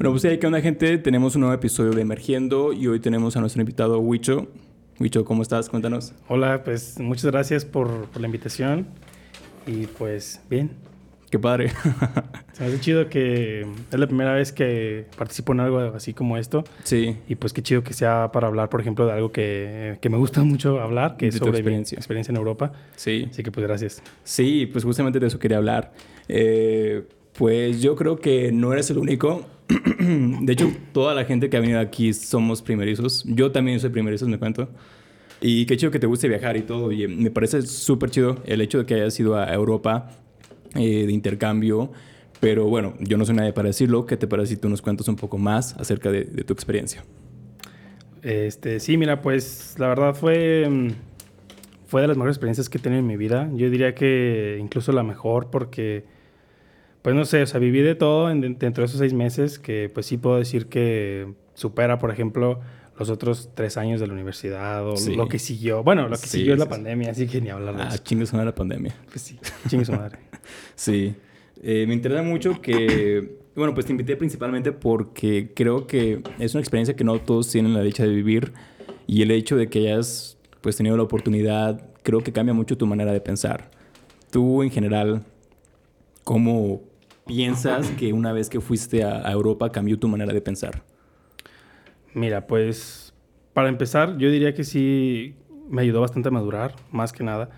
Bueno, pues ¿qué onda, gente? Tenemos un nuevo episodio de Emergiendo y hoy tenemos a nuestro invitado Huicho. Huicho, ¿cómo estás? Cuéntanos. Hola, pues muchas gracias por, por la invitación y pues bien. Qué padre. Se me hace chido que es la primera vez que participo en algo así como esto. Sí. Y pues qué chido que sea para hablar, por ejemplo, de algo que, que me gusta mucho hablar, que De es tu sobre mi experiencia. experiencia en Europa. Sí. Así que pues gracias. Sí, pues justamente de eso quería hablar. Eh, pues yo creo que no eres el único. De hecho, toda la gente que ha venido aquí somos primerizos. Yo también soy primerizos, me cuento. Y qué chido que te guste viajar y todo. Y me parece súper chido el hecho de que hayas ido a Europa eh, de intercambio. Pero bueno, yo no soy nadie para decirlo. ¿Qué te parece si tú nos cuentas un poco más acerca de, de tu experiencia? Este, sí, mira, pues la verdad fue, mm, fue de las mejores experiencias que he tenido en mi vida. Yo diría que incluso la mejor porque, pues no sé, o sea, viví de todo en- dentro de esos seis meses que pues sí puedo decir que supera, por ejemplo, los otros tres años de la universidad o Sí. lo que siguió. Bueno, lo que Sí, siguió es la sí, pandemia, así que ni hablar de Ah, eso. chingue suena la pandemia. Pues sí, chingue su madre. Sí. Eh, me interesa mucho que, bueno, pues te invité principalmente porque creo que es una experiencia que no todos tienen la dicha de vivir y el hecho de que hayas pues tenido la oportunidad creo que cambia mucho tu manera de pensar. Tú en general, ¿cómo piensas que una vez que fuiste a, a Europa cambió tu manera de pensar? Mira, pues para empezar, yo diría que sí me ayudó bastante a madurar, más que nada,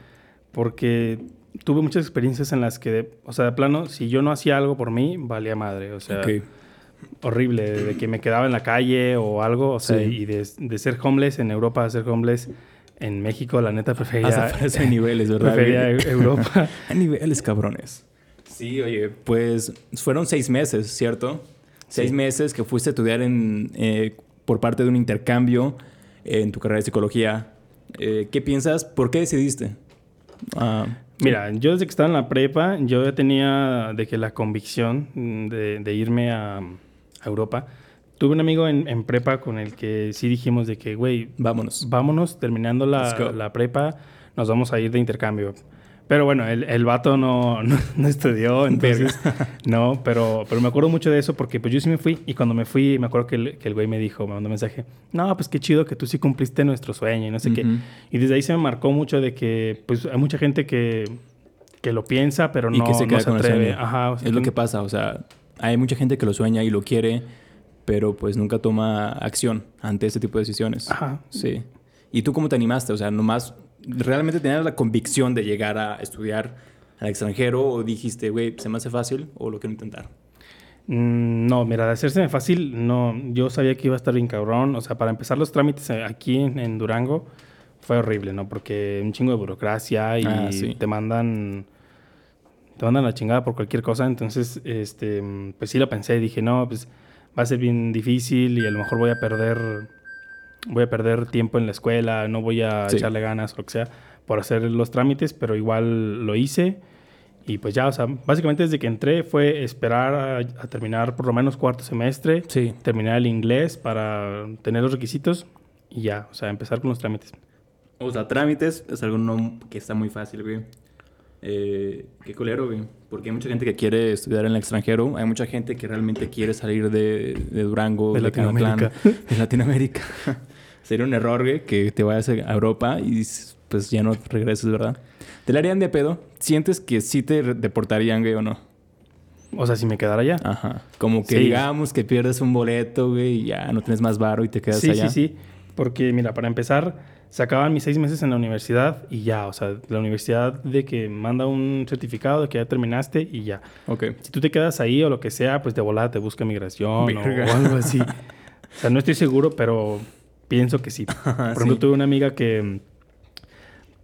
porque tuve muchas experiencias en las que, de- o sea, de plano, si yo no hacía algo por mí, valía madre, o sea, horrible, de, que me quedaba en la calle o algo, o sea, Sí. y de, de ser homeless en Europa a ser homeless en México, la neta prefería, Hasta niveles, ¿verdad? prefería Europa. Hay niveles, cabrones. Sí, oye, pues fueron seis meses, ¿cierto? Seis Sí. meses que fuiste a estudiar en, eh, por parte de un intercambio en tu carrera de psicología. Eh, ¿Qué piensas? ¿Por qué decidiste? Ah, Mira, yo desde que estaba en la prepa, yo ya tenía de que la convicción mm, de, de irme a, a Europa. Tuve un amigo en, en prepa con el que sí dijimos de que, güey, vámonos. vámonos, terminando la, la prepa, nos vamos a ir de intercambio. Pero bueno, el, el vato no, no, no estudió, entonces no, pero, pero me acuerdo mucho de eso porque pues yo sí me fui y cuando me fui me acuerdo que el, que el güey me dijo, me mandó un mensaje, no, pues qué chido que tú sí cumpliste nuestro sueño y no sé qué. Ujú. Y desde ahí se me marcó mucho de que pues hay mucha gente que, que lo piensa, pero Y no, que se no queda se con el atreve. Ajá, o sea, es lo que pasa, o sea, hay mucha gente que lo sueña y lo quiere, pero pues nunca toma acción ante este tipo de decisiones. Ajá. Sí. ¿Y tú cómo te animaste? O sea, nomás, ¿realmente tenías la convicción de llegar a estudiar al extranjero o dijiste, güey, se me hace fácil o lo quiero intentar? Mm, No, mira, de hacerse fácil, no. Yo sabía que iba a estar bien cabrón. O sea, para empezar los trámites aquí en, en Durango fue horrible, ¿no? Porque un chingo de burocracia y Ah, sí. te mandan. Te mandan la chingada por cualquier cosa. Entonces, este, pues sí lo pensé. Dije, no, pues va a ser bien difícil y a lo mejor voy a perder. Voy a perder tiempo en la escuela, no voy a Sí. echarle ganas o lo que sea por hacer los trámites, pero igual lo hice. Y pues ya, o sea, básicamente desde que entré fue esperar a, a terminar por lo menos cuarto semestre, Sí. terminar el inglés para tener los requisitos y ya, o sea, empezar con los trámites. O sea, trámites es algo no- que está muy fácil, güey. Eh, qué culero, güey. Porque hay mucha gente que quiere estudiar en el extranjero. Hay mucha gente que realmente quiere salir de, de Durango, De Catlán, Latinoamérica. de Latinoamérica. Sería un error, güey, que te vayas a Europa y pues ya no regreses, ¿verdad? ¿Te la harían de pedo? ¿Sientes que sí te deportarían, güey, o no? O sea, si me quedara allá. Ajá. Como que Sí. digamos que pierdes un boleto, güey, y ya no tienes más varo y te quedas sí, allá. sí, sí. Porque, mira, para empezar, se acaban mis seis meses en la universidad y ya, o sea, la universidad de que manda un certificado de que ya terminaste y ya. Ok. Si tú te quedas ahí o lo que sea, pues de volada te busca migración Verga. o algo así. O sea, no estoy seguro, pero pienso que sí. Por ejemplo, Sí. tuve una amiga que mm,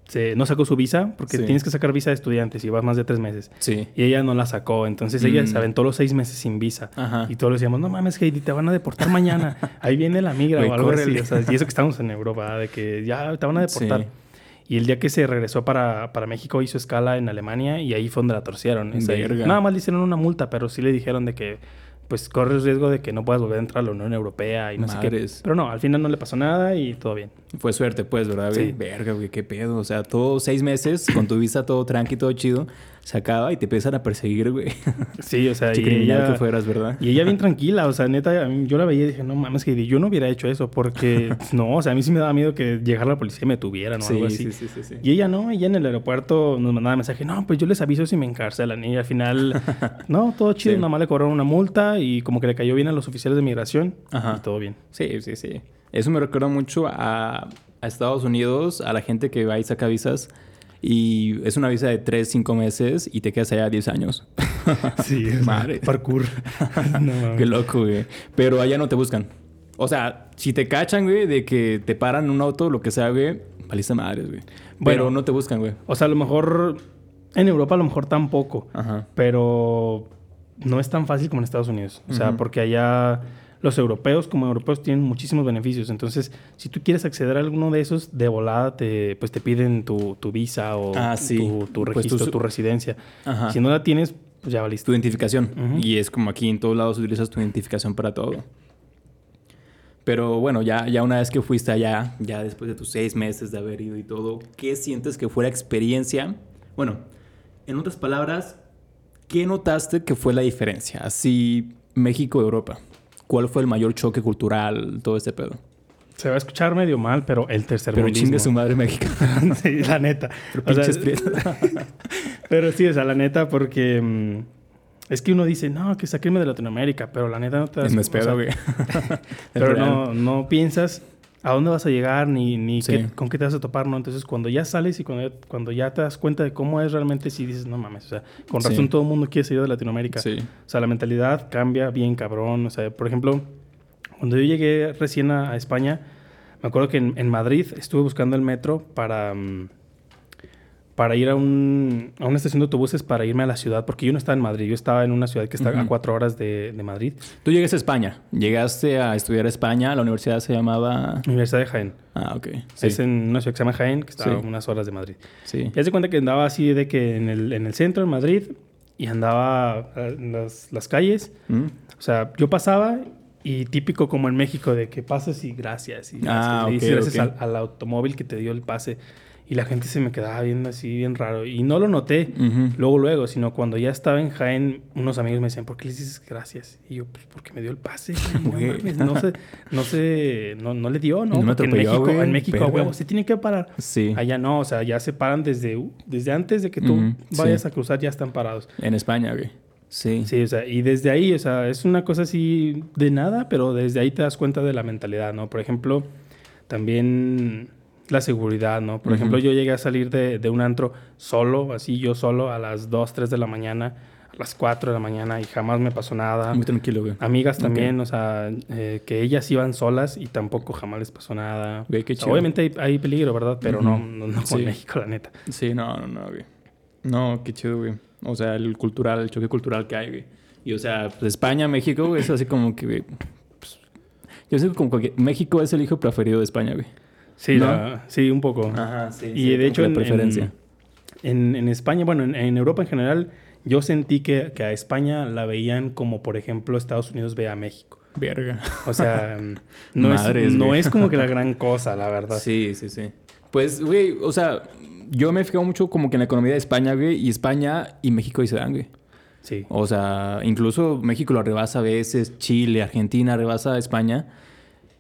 se, no sacó su visa porque Sí. tienes que sacar visa de estudiante si vas más de tres meses. Sí. Y ella no la sacó. Entonces ella Mm. se aventó los seis meses sin visa. Ajá. Y todos le decíamos, no mames, Heidi, te van a deportar mañana. Ahí viene la migra o algo así. O sea, y eso que estamos en Europa, de que ya te van a deportar. Sí. Y el día que se regresó para, para México hizo escala en Alemania y ahí fue donde la torcieron. O sea, nada más le hicieron una multa, pero sí le dijeron de que pues corres riesgo de que no puedas volver a entrar a la Unión Europea y no sé Madres. qué. Pero no, al final no le pasó nada y todo bien. Fue suerte, pues, ¿verdad? Sí. Verga, güey, qué pedo. O sea, todo seis meses con tu visa todo tranqui, todo chido. Se acaba y te empiezan a perseguir, güey. Sí, o sea, y ella, que fueras, ¿verdad? y ella bien tranquila, o sea, neta, yo la veía y dije, no mames, que yo no hubiera hecho eso porque, no, o sea, a mí sí me daba miedo que llegara la policía y me tuvieran o algo así. sí, sí, sí, sí. Y ella no, ella en el aeropuerto nos mandaba mensaje, no, pues yo les aviso si me encarcelan. Y al final, no, todo chido, Sí. nada más le cobraron una multa y como que le cayó bien a los oficiales de migración Ajá. y todo bien. Sí, sí, sí. Eso me recuerda mucho a, a Estados Unidos, a la gente que va y saca visas. Y es una visa de 3, 5 meses y te quedas allá 10 años. Sí, es Madre. parkour. no. Qué loco, güey. Pero allá no te buscan. O sea, si te cachan, güey, de que te paran un auto, lo que sea, güey, valiste madres, güey. Bueno. Pero no te buscan, güey. O sea, a lo mejor en Europa a lo mejor tampoco, Ajá. pero no es tan fácil como en Estados Unidos. O sea, porque allá los europeos como europeos tienen muchísimos beneficios. Entonces, si tú quieres acceder a alguno de esos, de volada te, pues te piden tu, tu visa o Ah, sí. tu, tu Pues registro, tu- residencia. Ajá. Si no la tienes, pues ya valiste. Tu identificación. Y es como aquí en todos lados utilizas tu identificación para todo. Pero bueno, ya, ya una vez que fuiste allá, ya después de tus seis meses de haber ido y todo, ¿qué sientes que fue la experiencia? Bueno, en otras palabras, ¿qué notaste que fue la diferencia? Así, México-Europa. ¿Cuál fue el mayor choque cultural, todo este pedo? Se va a escuchar medio mal, pero el tercer Pero chingue su madre México. sí, la neta. Pero O sea, pero sí, o sea, la neta, porque mm, es que uno dice, no, que saquenme de Latinoamérica, pero la neta no te das No es o sea, pedo, güey. Pero no, no piensas a dónde vas a llegar ni, ni Sí. qué- con qué te vas a topar, ¿no? Entonces, cuando ya sales y cuando, cuando ya te das cuenta de cómo es realmente, sí dices, no mames, o sea, con Sí. razón todo el mundo quiere salir de Latinoamérica. Sí. O sea, la mentalidad cambia bien cabrón. O sea, por ejemplo, cuando yo llegué recién a, a España, me acuerdo que en, en Madrid estuve buscando el metro para, mm, para ir a, un, a una estación de autobuses para irme a la ciudad, porque yo no estaba en Madrid, yo estaba en una ciudad que está a cuatro horas de, de Madrid, Tú llegaste a España. Llegaste a estudiar a España. La universidad se llamaba... Universidad de Jaén. Ah, ok. Sí. Es en una ciudad que se llama Jaén, que está Sí. a unas horas de Madrid. Sí. Y hace cuenta que andaba así de que en el, en el centro de Madrid y andaba en las, las calles. Mm. O sea, yo pasaba y típico como en México de que pasas y gracias. Y Ah, gracias, y gracias al, al automóvil que te dio el pase. Y la gente se me quedaba viendo así bien raro. Y no lo noté luego, luego, sino cuando ya estaba en Jaén, unos amigos me decían, ¿por qué les dices gracias? Y yo, pues porque me dio el pase. No, no, se, no, se, no, no le dio, ¿no? No me porque en México, en México a huevo se tiene que parar. Sí. Allá no, o sea, ya se paran desde, uh, desde antes de que tú vayas sí. a cruzar, ya están parados. En España, güey. Sí. Sí, o sea, y desde ahí, o sea, es una cosa así de nada, pero desde ahí te das cuenta de la mentalidad, ¿no? Por ejemplo, también la seguridad, ¿no? Por ejemplo, yo llegué a salir de, de un antro solo, así yo solo, a las 2, 3 de la mañana, a las 4 de la mañana y jamás me pasó nada. Muy tranquilo, güey. Amigas también, o sea, eh, que ellas iban solas y tampoco jamás les pasó nada. Güey, qué chido. Obviamente hay, hay peligro, ¿verdad? Pero no, no, no Sí. en México, la neta. Sí, no, no, no, güey. No, qué chido, güey. O sea, el cultural, el choque cultural que hay, güey. Y, o sea, pues, España, México, güey, es así como que, güey, pues, yo sé como que México es el hijo preferido de España, güey. Sí, ¿No? la- sí, un poco. Ajá, sí. Y de hecho, en, preferencia. En, en España, bueno, en, Europa en general, yo sentí que, que a España la veían como, por ejemplo, Estados Unidos ve a México. Verga. O sea, no, es, no es como que la gran cosa, la verdad. Sí, sí, sí. Pues, güey, o sea, yo me he fijado mucho como que en la economía de España, güey, y España y México ahí se dan, güey. Sí. O sea, incluso México lo rebasa a veces, Chile, Argentina rebasa a España.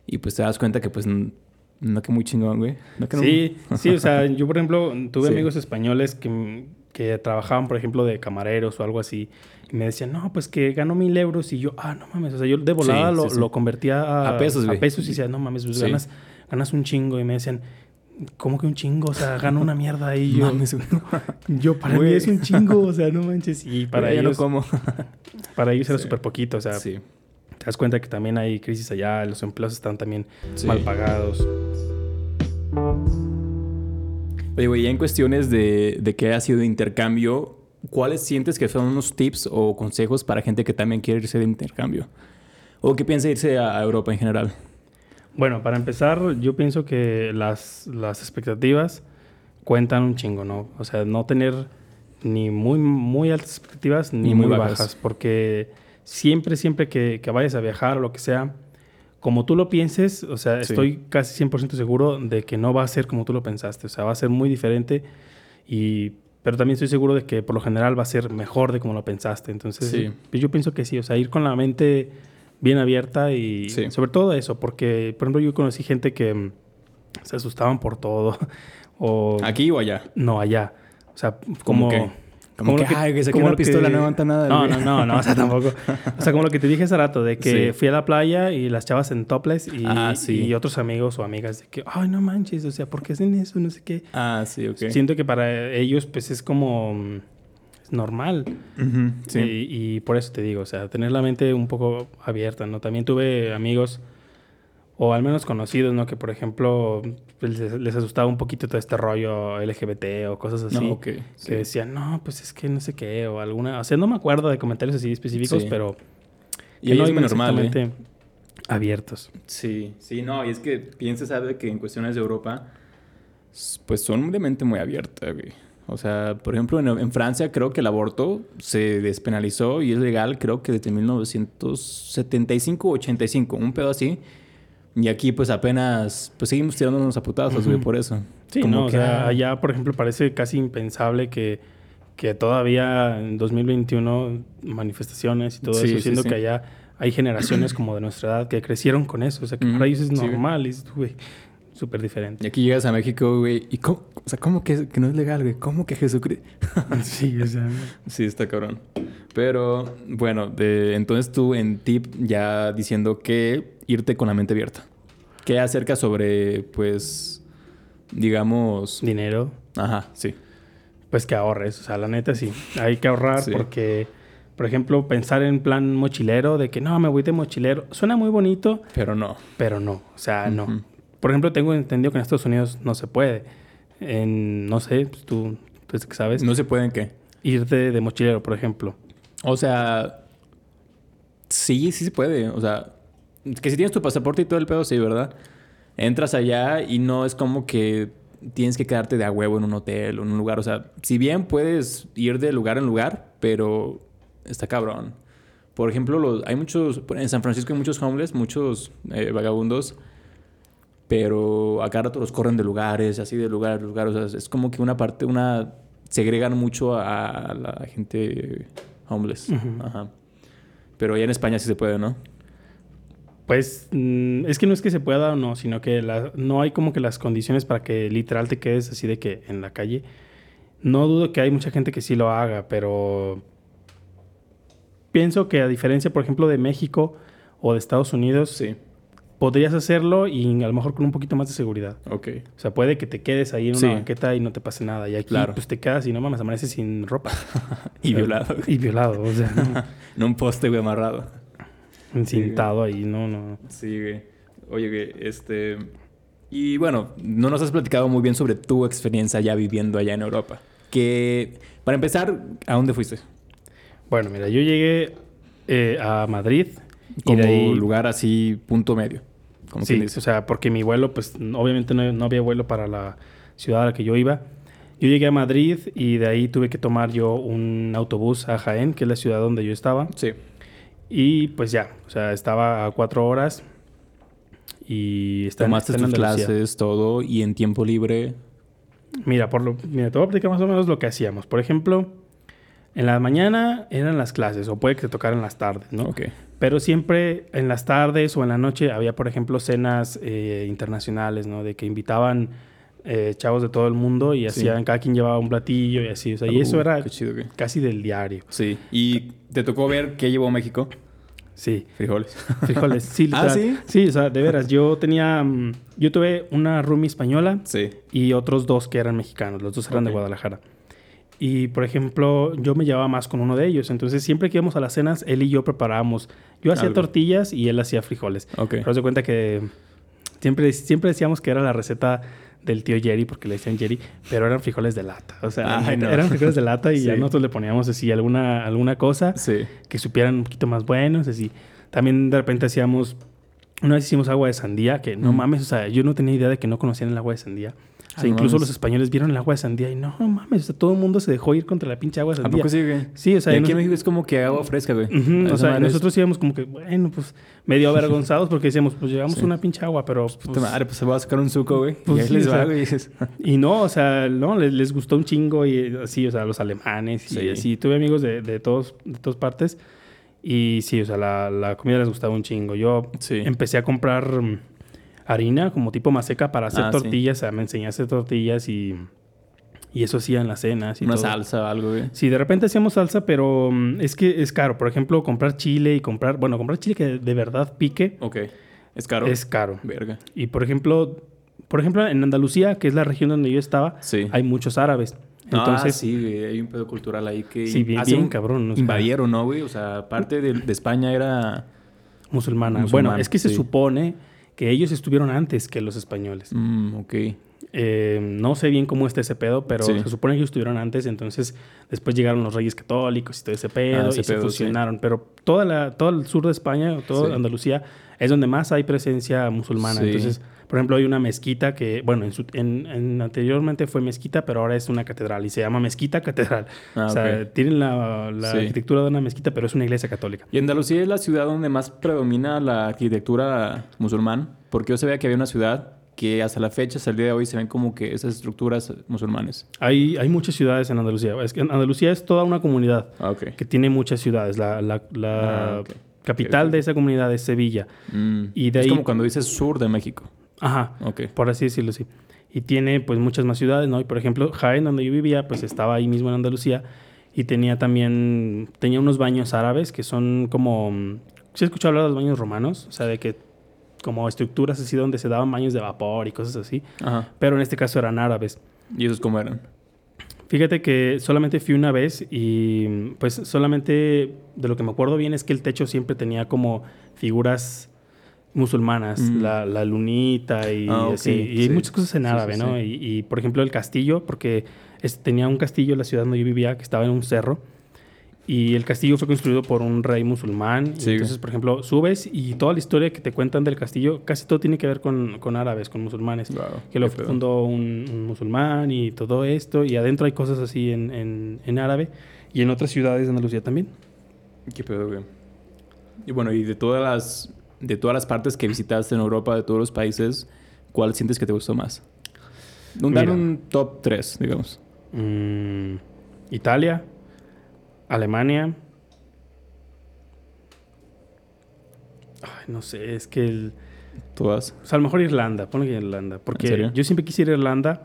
Y pues te das cuenta que pues no que muy chingón, güey. No que no- Sí, sí, o sea, yo por ejemplo tuve Sí. amigos españoles que, que trabajaban, por ejemplo, de camareros o algo así. Y me decían, no, pues que gano mil euros. Y yo, ah, no mames. O sea, yo de volada Sí, lo, sí, lo convertía a, A pesos, güey. A pesos y decía, no mames, pues ganas, ganas un chingo. Y me decían, ¿cómo que un chingo? O sea, gano una mierda ahí. Y yo, Mames, yo, para mí Güey. es un chingo. O sea, no manches. Y para ya no ellos, como. para ellos era súper poquito. O sea, sí. Te das cuenta que también hay crisis allá. Los empleos están también Sí. mal pagados. Oye, güey, en cuestiones de, de qué ha sido de intercambio, ¿cuáles sientes que son unos tips o consejos para gente que también quiere irse de intercambio? ¿O que piensa irse a, Europa en general? Bueno, para empezar, yo pienso que las, las expectativas cuentan un chingo, ¿no? O sea, no tener ni muy, muy altas expectativas ni, muy bajas. bajas. porque siempre, siempre que, que vayas a viajar o lo que sea, como tú lo pienses, o sea, Sí. estoy casi 100% seguro de que no va a ser como tú lo pensaste, o sea, va a ser muy diferente y pero también estoy seguro de que por lo general va a ser mejor de como lo pensaste. Entonces, Sí. pues yo pienso que sí, o sea, ir con la mente bien abierta y Sí. sobre todo eso, porque, por ejemplo, yo conocí gente que mm, se asustaban por todo, o ¿Aquí o allá? no allá. O sea, ¿Cómo como... Como que, ay, que saqué como una lo que- pistola, no aguanta nada, No, no, no, no, o sea, tampoco. O sea, como lo que te dije hace rato, de que Sí. fui a la playa y las chavas en topless y, Ah, sí. y otros amigos o amigas de que, ay, no manches, o sea, ¿por qué hacen eso? No sé qué. Ah, sí, ok. Siento que para ellos, pues, es como mm, es normal. Sí. Y, y por eso te digo, o sea, tener la mente un poco abierta, ¿no? También tuve amigos, o al menos conocidos, ¿no? Que, por ejemplo, les, les asustaba un poquito todo este rollo LGBT o cosas así. No. Que sí. decían, no, pues es que no sé qué, o alguna... O sea, no me acuerdo de comentarios así específicos, Sí. pero... Y no es muy normal, ¿eh? abiertos. Sí, sí, no, y es que piensa, sabe que en cuestiones de Europa, pues son de mente muy abierta, güey. O sea, por ejemplo, en, en Francia creo que el aborto se despenalizó y es legal, creo que desde 1975 o 85, un pedo así. Y aquí, pues apenas, pues seguimos tirándonos a putazos, güey, Ujú. por eso. Sí, Como no, o que, sea, ah, allá, por ejemplo, parece casi impensable que, que todavía en 2021 manifestaciones y todo Sí, eso, sí, siendo sí. que allá hay generaciones como de nuestra edad que crecieron con eso, o sea, que para ellos es normal, y es, güey, súper Y diferente. aquí llegas a México, güey, y cómo, o sea, ¿cómo que, que no es legal, güey? ¿Cómo que Jesucristo? sí, o sea, Sí, está cabrón. Pero bueno, de, entonces tú en tip ya diciendo que irte con la mente abierta. ¿Qué acerca sobre, pues, digamos... dinero, Ajá, sí. pues que ahorres, o sea, la neta sí, hay que ahorrar Sí. porque, por ejemplo, pensar en plan mochilero, de que no, me voy de mochilero, suena muy bonito, Pero no. pero no, o sea, no. Por ejemplo, tengo entendido que en Estados Unidos no se puede. En, no sé, pues tú, tú sabes, No se pueden qué. ir de, de mochilero, por ejemplo. O sea... Sí, sí se puede. O sea, que si tienes tu pasaporte y todo el pedo, sí, ¿verdad? Entras allá y no es como que tienes que quedarte de a huevo en un hotel o en un lugar. O sea, si bien puedes ir de lugar en lugar, pero está cabrón. Por ejemplo, los, hay muchos... En San Francisco hay muchos homeless, muchos eh, vagabundos. Pero acá rato los corren de lugares, así de lugar a lugar. O sea, es como que una parte, una... Segregan mucho a la gente homeless. Ajá. Pero allá en España sí se puede, ¿no? Pues mm, es que no es que se pueda o no, sino que la- no hay como que las condiciones para que literal te quedes así de que en la calle. No dudo que hay mucha gente que sí lo haga, pero pienso que a diferencia, por ejemplo, de México o de Estados Unidos, Sí. Podrías hacerlo y a lo mejor con un poquito más de seguridad. Ok. O sea, puede que te quedes ahí en una Sí. banqueta y no te pase nada. Y aquí, Claro. pues te quedas y no mames, amaneces sin ropa. Y violado. Y violado, o sea, en un poste, güey, amarrado. encintado ahí, no, no. Sí, güey. Oye, güey, este... Y bueno, no nos has platicado muy bien sobre tu experiencia ya viviendo allá en Europa. Que, para empezar, ¿a dónde fuiste? Bueno, mira, yo llegué eh, a Madrid. y Como de ahí- lugar así, punto medio. Como Sí, dice. o sea, porque mi vuelo, pues obviamente no, no había vuelo para la ciudad a la que yo iba. Yo llegué a Madrid y de ahí tuve que tomar yo un autobús a Jaén, que es la ciudad donde yo estaba. Sí. Y pues ya, o sea, estaba a cuatro horas y está en- Tomaste está en tus clases, todo, y en tiempo libre... Mira, por lo, mira, te voy a platicar más o menos lo que hacíamos. Por ejemplo, en la mañana eran las clases, o puede que te tocaran las tardes, ¿no? Ok. Pero siempre en las tardes o en la noche había, por ejemplo, cenas eh, internacionales, ¿no? De que invitaban eh, chavos de todo el mundo y Sí. hacían, cada quien llevaba un platillo y así. O sea, y eso Uh, era chido, casi del diario. Sí. ¿Y te tocó ver qué llevó México? Sí, Frijoles. frijoles. Sí, ¿Ah, sí? Sí, o sea, de veras. Yo tenía, mm, yo tuve una roomie española Sí. y otros dos que eran mexicanos. Los dos eran de. Guadalajara. Y, por ejemplo, yo me llevaba más con uno de ellos. Entonces, siempre que íbamos a las cenas, él y yo preparábamos. Yo hacía Algo. tortillas y él hacía frijoles. Ok. Pero se cuenta que siempre, siempre decíamos que era la receta del tío Jerry, porque le decían Jerry, pero eran frijoles de lata. O sea, Ay, neta, no. eran frijoles de lata y ya nosotros le poníamos así alguna, alguna cosa Sí. que supieran un poquito más buenos, así. También de repente hacíamos, una vez hicimos agua de sandía, que no Mm. mames, o sea, yo no tenía idea de que no conocían el agua de sandía. Incluso los españoles vieron el agua de sandía y no mames, o sea, todo el mundo se dejó ir contra la pinche agua de ¿A sandía. poco sí, güey? Sí, o sea, y aquí nos- en México es como que agua fresca, güey. O sea, madre nosotros íbamos como que, bueno, pues medio avergonzados porque decíamos, pues llevamos Sí. una pinche agua, pero. Puta pues, madre, pues se va a sacar un suco, güey. Pues y ahí sí, les va, güey. y no, o sea, no, les, les gustó un chingo y así, o sea, los alemanes y Sí. así. Tuve amigos de, de, todos, de todas partes y sí, o sea, la, la comida les gustaba un chingo. Yo empecé a comprar mm, harina como tipo maseca para hacer Ah, sí. tortillas, o sea, me enseñé a hacer tortillas y, y eso hacía en las cenas y Una todo. salsa o algo, güey. Sí, de repente hacíamos salsa, pero mm, es que es caro. Por ejemplo, comprar chile y comprar, bueno, comprar chile que de verdad pique Ok. ¿Es caro? es caro. Verga. Y por ejemplo, por ejemplo, en Andalucía, que es la región donde yo estaba, Sí. hay muchos árabes. Entonces, ah, sí, güey. Hay un pedo cultural ahí que... Sí, bien- hace bien un- cabrón, o sea. invadieron, ¿no, güey? O sea, parte de, de España era... musulmana. Bueno, es que se supone que ellos estuvieron antes que los españoles. Mm, ok. Eh, no sé bien cómo está ese pedo, pero Sí. se supone que ellos estuvieron antes, entonces después llegaron los reyes católicos y todo ese pedo Ah, y ese se pedo, sí. fusionaron. Pero toda la, todo el sur de España, toda Sí. Andalucía, es donde más hay presencia musulmana. Sí. Entonces, por ejemplo, hay una mezquita que, bueno, en, su- en- en- anteriormente fue mezquita, pero ahora es una catedral y se llama Mezquita Catedral. Ah, o sea, tienen la, la Sí. arquitectura de una mezquita, pero es una iglesia católica. Y Andalucía es la ciudad donde más predomina la arquitectura musulmán. Porque yo sabía que había una ciudad que hasta la fecha, hasta el día de hoy, se ven como que esas estructuras musulmanes. Hay, hay muchas ciudades en Andalucía. Es que Andalucía es toda una comunidad Ah, que tiene muchas ciudades. La, la- la Ah, capital de esa comunidad es Sevilla. Mm. Y de es ahí- como cuando dices sur de México. Ajá, Ok. por así decirlo, sí. Y tiene pues muchas más ciudades, ¿no? Y por ejemplo, Jaén, donde yo vivía, pues estaba ahí mismo en Andalucía y tenía también, tenía unos baños árabes que son como, ¿sí has escuchado hablar de los baños romanos? O sea, de que como estructuras así donde se daban baños de vapor y cosas así, Ajá. pero en este caso eran árabes. ¿Y esos cómo eran? Fíjate que solamente fui una vez y pues solamente de lo que me acuerdo bien es que el techo siempre tenía como figuras musulmanas, Mm. la, la lunita y Ah, ok, así. Y hay sí. muchas cosas en árabe, sí, ¿no? sí. Y, y, por ejemplo el castillo, porque es- tenía un castillo en la ciudad donde yo vivía que estaba en un cerro. Y el castillo fue construido por un rey musulmán. Sí. entonces, por ejemplo, subes y toda la historia que te cuentan del castillo, casi todo tiene que ver con, con árabes, con musulmanes Wow, que lo fundó un, un musulmán y todo esto. Y adentro hay cosas así en, en, en árabe y en otras ciudades de Andalucía también. ¿Qué pedo, güey? Y bueno, y de todas las de todas las partes que visitaste en Europa, de todos los países, ¿cuál sientes que te gustó más? Un, Mira. un top 3, digamos. Mm, Italia, Alemania. Ay, no sé, es que el, Todas. o sea, a lo mejor Irlanda, ponle que Irlanda, porque serio? yo siempre quise ir a Irlanda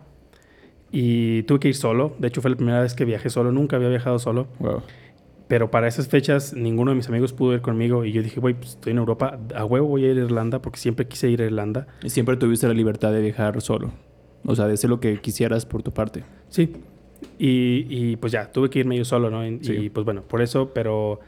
y tuve que ir solo. De hecho, fue la primera vez que viajé solo, nunca había viajado solo. Wow. Pero para esas fechas ninguno de mis amigos pudo ir conmigo y yo dije, güey, pues estoy en Europa, a huevo voy a ir a Irlanda porque siempre quise ir a Irlanda. Y siempre tuviste la libertad de viajar solo. O sea, de hacer lo que quisieras por tu parte. Sí. Y, y, pues ya, tuve que irme yo solo, ¿no? Y, Sí. y, pues bueno, por eso, pero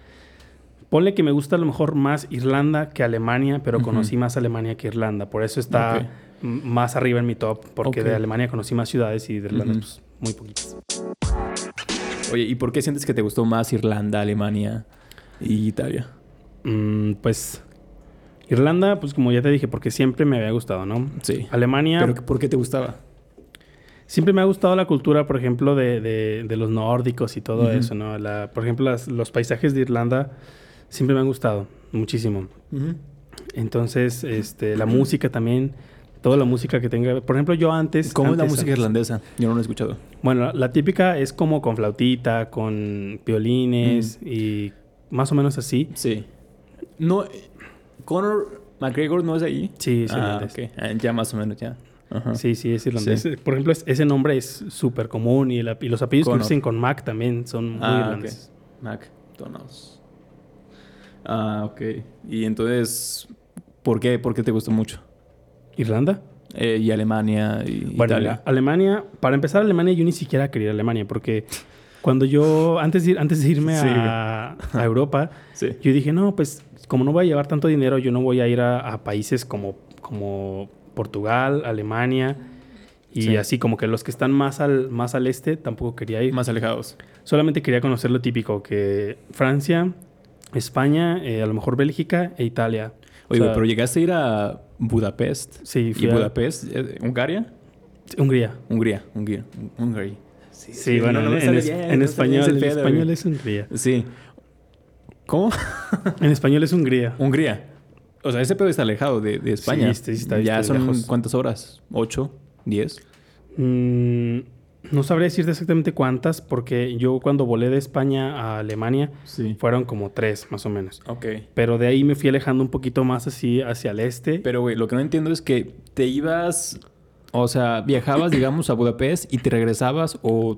ponle que me gusta a lo mejor más Irlanda que Alemania, pero conocí más Alemania que Irlanda. Por eso está más arriba en mi top, porque de Alemania conocí más ciudades y de Irlanda Ujú. pues muy poquitas. Oye, ¿y por qué sientes que te gustó más Irlanda, Alemania y Italia? Mm, pues Irlanda, pues como ya te dije, porque siempre me había gustado, ¿no? Sí. Alemania... ¿Pero por qué te gustaba? Siempre me ha gustado la cultura, por ejemplo, de, de- de los nórdicos y todo eso, ¿no? La- por ejemplo, las- los paisajes de Irlanda siempre me han gustado muchísimo. Entonces, este, la música también, toda la música que tenga. Por ejemplo, yo antes. ¿Cómo es la antes- música antes- irlandesa? Yo no lo he escuchado. Bueno, la típica es como con flautita, con violines y más o menos así. Sí. No, Conor McGregor no es ahí. Sí, es ah. Ah, Ya más o menos, ya. Ajá. Sí, sí, es irlandés. Sí. Por ejemplo, es- ese nombre es súper común y, el- y los apellidos que Connor. dicen con Mac también son muy Ah, irlandeses. ok. McDonald's. Ah, ok. Y entonces, ¿por qué? ¿Por qué te gustó mucho? ¿Irlanda? Eh, y Alemania y Bueno, Italia. Alemania, para empezar Alemania yo ni siquiera quería ir a Alemania porque cuando yo, antes de, ir- antes de irme Sí. a, a Europa, Sí. yo dije, no, pues como no voy a llevar tanto dinero, yo no voy a ir a, a países como, como Portugal, Alemania y Sí. así como que los que están más al, más al este tampoco quería ir. Más alejados. Solamente quería conocer lo típico, que Francia, España, eh, a lo mejor Bélgica e Italia. Oye, O sea, pero llegaste a ir a Budapest. Sí, ¿Y fui a- Budapest? eh, ¿Hungría? Hungría. Hungría, Hungría, Hungría. Sí, bueno, en, español, en español es Hungría. Sí. ¿Cómo? en español es Hungría. Hungría. O sea, ese pedo está alejado de, de España. Sí, está, ya son cuántas horas? ¿Ocho? ¿Diez? Mm, no sabría decirte exactamente cuántas, porque yo cuando volé de España a Alemania fueron como tres, más o menos. Ok. Pero de ahí me fui alejando un poquito más así hacia el este. Pero, güey, lo que no entiendo es que te ibas o sea, viajabas, digamos, a Budapest y te regresabas o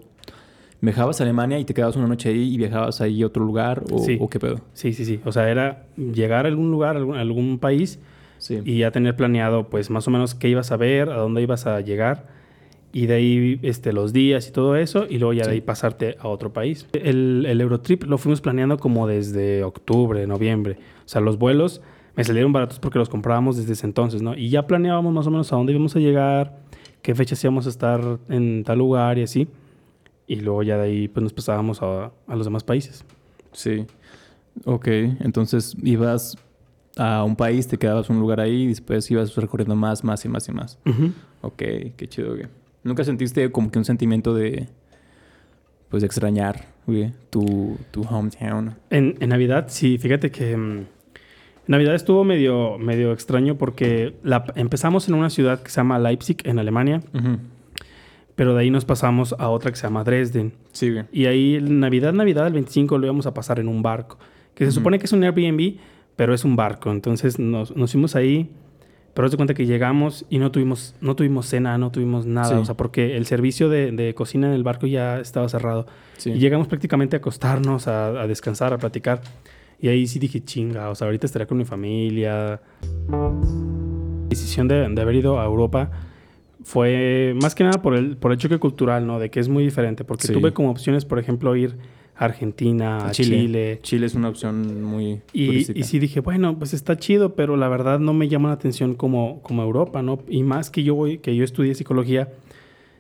viajabas a Alemania y te quedabas una noche ahí y viajabas ahí a otro lugar o, qué pedo. Sí, sí, sí. O sea, era llegar a algún lugar, a algún, país y ya tener planeado pues más o menos qué ibas a ver, a dónde ibas a llegar y de ahí este, los días y todo eso y luego ya de ahí pasarte a otro país. El, el Eurotrip lo fuimos planeando como desde octubre, noviembre. O sea, los vuelos me salieron baratos porque los comprábamos desde ese entonces, ¿no? Y ya planeábamos más o menos a dónde íbamos a llegar, qué fechas íbamos a estar en tal lugar y así. Y luego ya de ahí pues nos pasábamos a, los demás países. Sí. Ok, entonces ibas a un país, te quedabas un lugar ahí y después ibas recorriendo más, más y más y más. Ok, qué chido, güey. ¿Nunca sentiste como que un sentimiento de, pues, de extrañar, güey, tu, tu hometown? En, en Navidad, sí. Fíjate que... Mm, Navidad estuvo medio, medio extraño porque la, empezamos en una ciudad que se llama Leipzig, en Alemania. Pero de ahí nos pasamos a otra que se llama Dresden. Sí, Y ahí, Navidad, Navidad, el 25, lo íbamos a pasar en un barco. Que se supone que es un Airbnb, pero es un barco. Entonces nos, nos fuimos ahí. Pero se cuenta que llegamos y no tuvimos, no tuvimos cena, no tuvimos nada. O sea, porque el servicio de, de, cocina en el barco ya estaba cerrado. Y llegamos prácticamente a acostarnos, a, a descansar, a platicar. Y ahí sí dije, chinga, o sea, ahorita estaría con mi familia. La decisión de, de, haber ido a Europa fue más que nada por el, por el choque cultural, ¿no? De que es muy diferente. Porque tuve como opciones, por ejemplo, ir Argentina, a Chile. Chile. es una opción muy. Y, y, sí dije, bueno, pues está chido, pero la verdad no me llama la atención como, como Europa, ¿no? Y más que yo voy, que yo estudié psicología,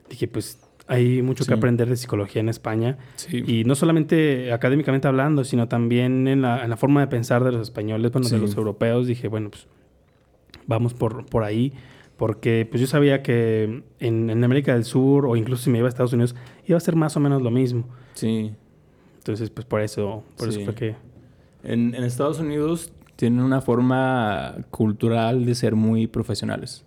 dije, pues hay mucho que aprender de psicología en España. Y no solamente académicamente hablando, sino también en la, en la forma de pensar de los españoles, bueno, de los europeos. Dije, bueno, pues vamos por, por ahí. Porque pues yo sabía que en, en, América del Sur, o incluso si me iba a Estados Unidos, iba a ser más o menos lo mismo. Sí. Entonces, pues por eso, por eso fue que... En, en Estados Unidos tienen una forma cultural de ser muy profesionales.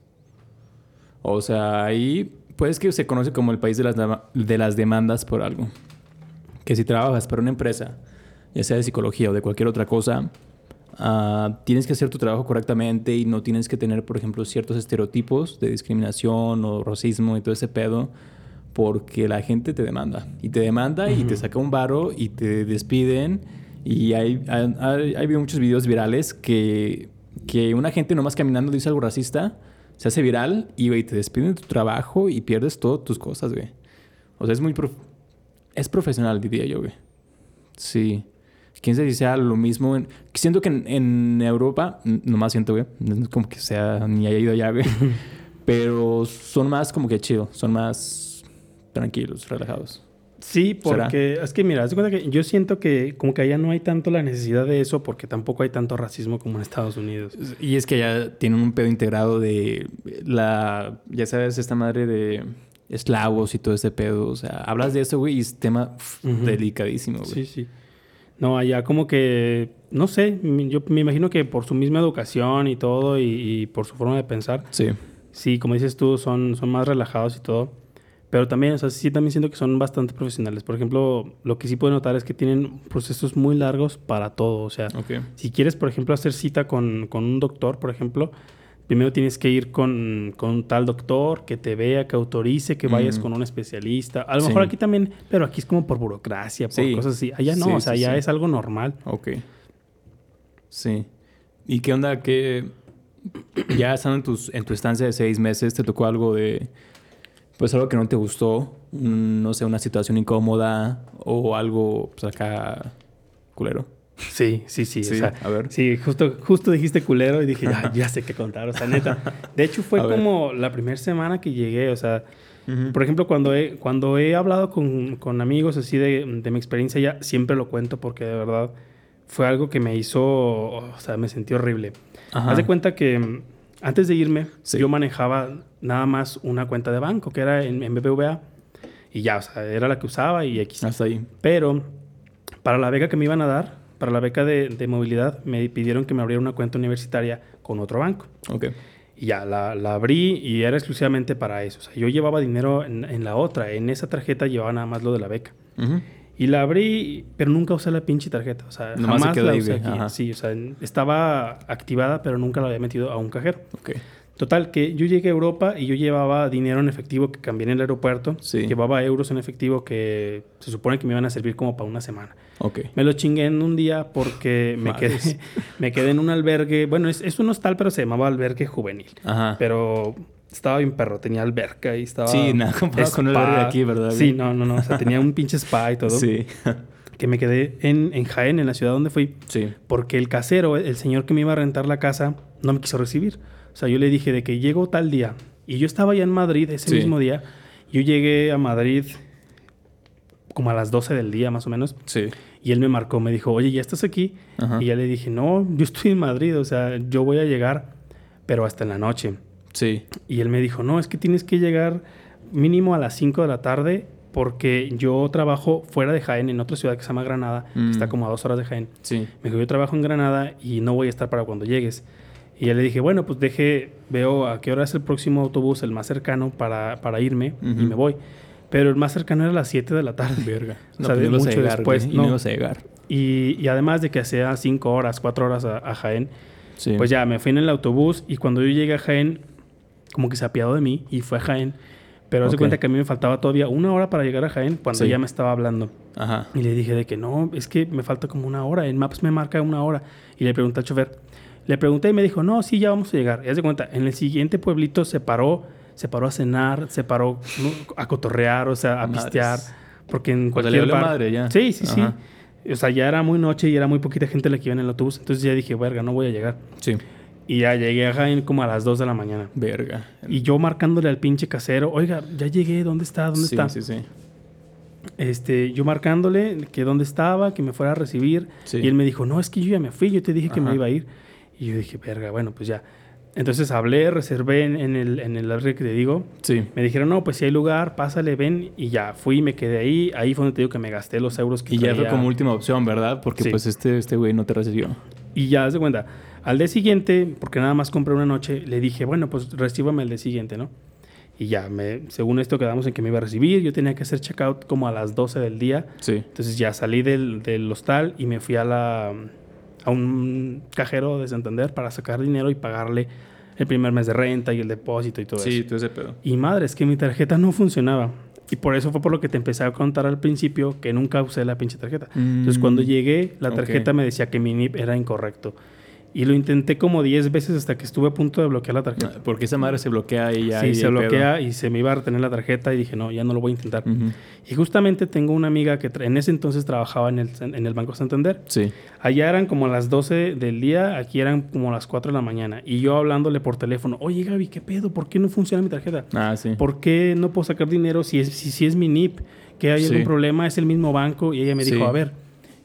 O sea, ahí pues que se conoce como el país de las, de las demandas por algo. Que si trabajas para una empresa, ya sea de psicología o de cualquier otra cosa, ah, tienes que hacer tu trabajo correctamente y no tienes que tener, por ejemplo, ciertos estereotipos de discriminación o racismo y todo ese pedo, porque la gente te demanda. Y te demanda y te saca un varo y te despiden. Y hay, hay, hay, hay muchos videos virales que, que una gente nomás caminando dice algo racista se hace viral y, güey, te despiden de tu trabajo y pierdes todas tus cosas, güey. O sea, es muy... Es profesional, diría yo, güey. Sí. Quién sabe si sea lo mismo. Siento que en, Europa, nomás siento, güey, no es como que sea ni haya ido allá, güey. Pero son más como que chido, son más tranquilos, relajados. Sí, porque es que mira, haz cuenta que yo siento que como que allá no hay tanto la necesidad de eso porque tampoco hay tanto racismo como en Estados Unidos. Y es que allá tienen un pedo integrado de la, ya sabes, esta madre de esclavos y todo ese pedo. O sea, hablas de eso, güey, y es tema delicadísimo, güey. Sí, sí. No, allá como que, no sé, yo me imagino que por su misma educación y todo y, y por su forma de pensar. Sí. Sí, como dices tú, son, son más relajados y todo. Pero también, o sea, sí también siento que son bastante profesionales. Por ejemplo, lo que sí puedo notar es que tienen procesos muy largos para todo. O sea, si quieres, por ejemplo, hacer cita con, con, un doctor, por ejemplo, primero tienes que ir con, con un tal doctor que te vea, que autorice, que vayas con un especialista. A lo mejor aquí también, pero aquí es como por burocracia, por cosas así. Allá no, o sea, ya es algo normal. Ok. Sí. ¿Y qué onda? que ya estando en, tus, en tu estancia de seis meses, te tocó algo de pues algo que no te gustó, no sé, una situación incómoda o algo pues acá culero. Sí, sí, sí. sí a ver. Sí, justo, justo dijiste culero y dije, ya, ya sé qué contar, o sea, neta. De hecho, fue como la primera semana que llegué, o sea, por ejemplo, cuando he, cuando he hablado con, con amigos así de, de, mi experiencia, ya siempre lo cuento porque de verdad fue algo que me hizo, o sea, me sentí horrible. Haz de cuenta que antes de irme, Sí. yo manejaba nada más una cuenta de banco, que era en, en BBVA. Y ya, o sea, era la que usaba y X. Hasta ahí. Pero para la beca que me iban a dar, para la beca de, de movilidad, me pidieron que me abriera una cuenta universitaria con otro banco. Ok. Y ya, la, la abrí y era exclusivamente para eso. O sea, yo llevaba dinero en, en la otra. En esa tarjeta llevaba nada más lo de la beca. Y la abrí, pero nunca usé la pinche tarjeta. O sea, Nomás se jamás quedó la usé aquí. Sí, o sea, estaba activada, pero nunca la había metido a un cajero. Ok. Total, que yo llegué a Europa y yo llevaba dinero en efectivo que cambié en el aeropuerto. Sí. Llevaba euros en efectivo que se supone que me iban a servir como para una semana. Ok. Me lo chingué en un día porque me quedé, me quedé en un albergue. Bueno, es, es un hostal, pero se llamaba albergue juvenil. Ajá. Pero estaba bien perro, tenía alberca y estaba. Sí, nada comparado con el albergue de aquí, ¿verdad, Sí, no, no, no. O sea, tenía un pinche spa y todo. Sí. Que me quedé en, en Jaén, en la ciudad donde fui. sí. Porque el casero, el señor que me iba a rentar la casa, no me quiso recibir. O sea, yo le dije de que llego tal día. Y yo estaba ya en Madrid ese Sí. mismo día. Yo llegué a Madrid como a las 12 del día, más o menos. Sí. Y él me marcó, me dijo, oye, ¿ya estás aquí? Ajá. Y ya le dije, no, yo estoy en Madrid, o sea, yo voy a llegar, pero hasta en la noche. Sí. Y él me dijo, no, es que tienes que llegar mínimo a las 5 de la tarde porque yo trabajo fuera de Jaén, en otra ciudad que se llama Granada, que Mm. está como a dos horas de Jaén. Sí. Me dijo, yo trabajo en Granada y no voy a estar para cuando llegues. Y ya le dije, bueno, pues deje, veo a qué hora es el próximo autobús, el más cercano para, para irme y Ujú. me voy. Pero el más cercano era a las 7 de la tarde. Verga. O No, sea, pues de no a mucho llegar, después, y no. llegar. Y, y además de que hacía 5 horas, 4 horas a, a Jaén, Sí. pues ya me fui en el autobús y cuando yo llegué a Jaén, como que se apiadó de mí y fue a Jaén. Pero haz de Ok. cuenta que a mí me faltaba todavía una hora para llegar a Jaén cuando Sí. ya me estaba hablando. Ajá. Y le dije de que no, es que me falta como una hora. En Maps me marca una hora. Y le pregunté al chofer. Le pregunté y me dijo, no, sí, ya vamos a llegar. Y haz de cuenta, en el siguiente pueblito se paró, se paró a cenar, se paró a cotorrear, o sea, a Madres. pistear. Porque en le cualquier bar- madre ya. Sí, sí, sí. O sea, ya era muy noche y era muy poquita gente la que iba en el autobús. Entonces ya dije, verga, no voy a llegar. Sí. Y ya llegué a Jaén como a las 2 de la mañana. Verga. Y yo marcándole al pinche casero, oiga, ya llegué, ¿dónde está? ¿Dónde sí, está? Sí, sí. Este, yo marcándole que dónde estaba, que me fuera a recibir. Sí. Y él me dijo, no, es que yo ya me fui, yo te dije que me iba a ir. Y yo dije, verga, bueno, pues ya. Entonces hablé, reservé en, en el, en el albergue que te digo. Sí. Me dijeron, no, pues si hay lugar, pásale, ven. Y ya, fui, me quedé ahí. Ahí fue donde te digo que me gasté los euros que Y ya fue como última opción, ¿verdad? Porque Sí. pues este este güey no te recibió. Y ya, haz de cuenta. Al día siguiente, porque nada más compré una noche, le dije, bueno, pues recíbame el día siguiente, ¿no? Y ya, me, según esto quedamos en que me iba a recibir. Yo tenía que hacer checkout como a las 12 del día. Sí. Entonces ya salí del, del hostal y me fui a la a un cajero de Santander para sacar dinero y pagarle el primer mes de renta y el depósito y todo Sí, eso. todo ese pedo. Y madre, es que mi tarjeta no funcionaba. Y por eso fue por lo que te empecé a contar al principio que nunca usé la pinche tarjeta. Entonces Mm, cuando llegué, la tarjeta me decía que mi NIP era incorrecto. Y lo intenté como 10 veces hasta que estuve a punto de bloquear la tarjeta. Ah, Porque esa madre se bloquea y ya. sí, y se el pedo. bloquea y se me iba a retener la tarjeta y dije, no, ya no lo voy a intentar. Ujú. Y justamente tengo una amiga que en ese entonces trabajaba en el, en el Banco Santander. Sí. Allá eran como las 12 del día, aquí eran como las 4 de la mañana. Y yo hablándole por teléfono, oye Gaby, ¿qué pedo? ¿Por qué no funciona mi tarjeta? Ah, sí. ¿Por qué no puedo sacar dinero si es, si, si es mi NIP? ¿Que hay Sí. algún problema? ¿Es el mismo banco? Y ella me dijo, Sí. a ver,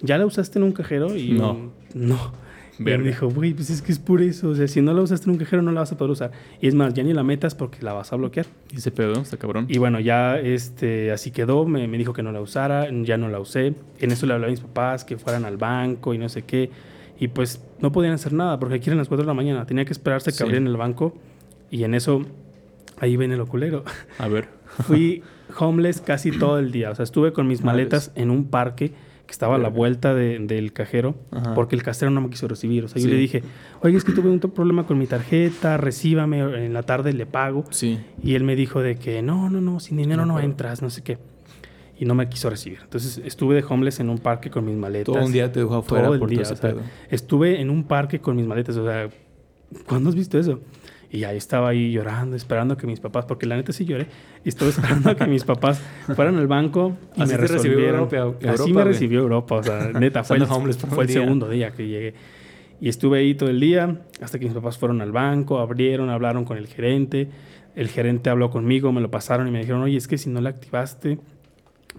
¿ya la usaste en un cajero? Y yo, No. No. Y Verga. me dijo, güey, pues es que es por eso. O sea, si no la usaste en un cajero, no la vas a poder usar. Y es más, ya ni la metas porque la vas a bloquear. Y ese pedo, está cabrón. Y bueno, ya este, así quedó, me, me dijo que no la usara, ya no la usé. En eso le hablé a mis papás que fueran al banco y no sé qué. Y pues no podían hacer nada porque aquí eran las 4 de la mañana. Tenía que esperarse que Sí. abrieran el banco. Y en eso, ahí ven el oculero. A ver. Fui homeless casi todo el día. O sea, estuve con mis maletas en un parque que estaba a la vuelta de- del cajero Ajá. porque el casero no me quiso recibir. O sea, yo Sí. le dije, oye, es que tuve un to- problema con mi tarjeta, recíbame, en la tarde le pago. Sí. Y él me dijo de que no, no, no, sin dinero No no entras, no sé qué. Y no me quiso recibir. Entonces estuve de homeless en un parque con mis maletas. Todo un día te dejó afuera Todo el por día, todo ese o sea. Estuve en un parque con mis maletas. O sea, ¿cuándo has visto eso? Y ahí estaba ahí llorando, esperando que mis papás, porque la neta sí lloré, y estaba esperando que mis papás fueran al banco y Así me recibió resolvieron. Europa- Así Europa, me recibió Europa, o sea, neta, fue el, fue el día. segundo día que llegué. Y estuve ahí todo el día hasta que mis papás fueron al banco, abrieron, hablaron con el gerente. El gerente habló conmigo, me lo pasaron y me dijeron, oye, es que si no la activaste,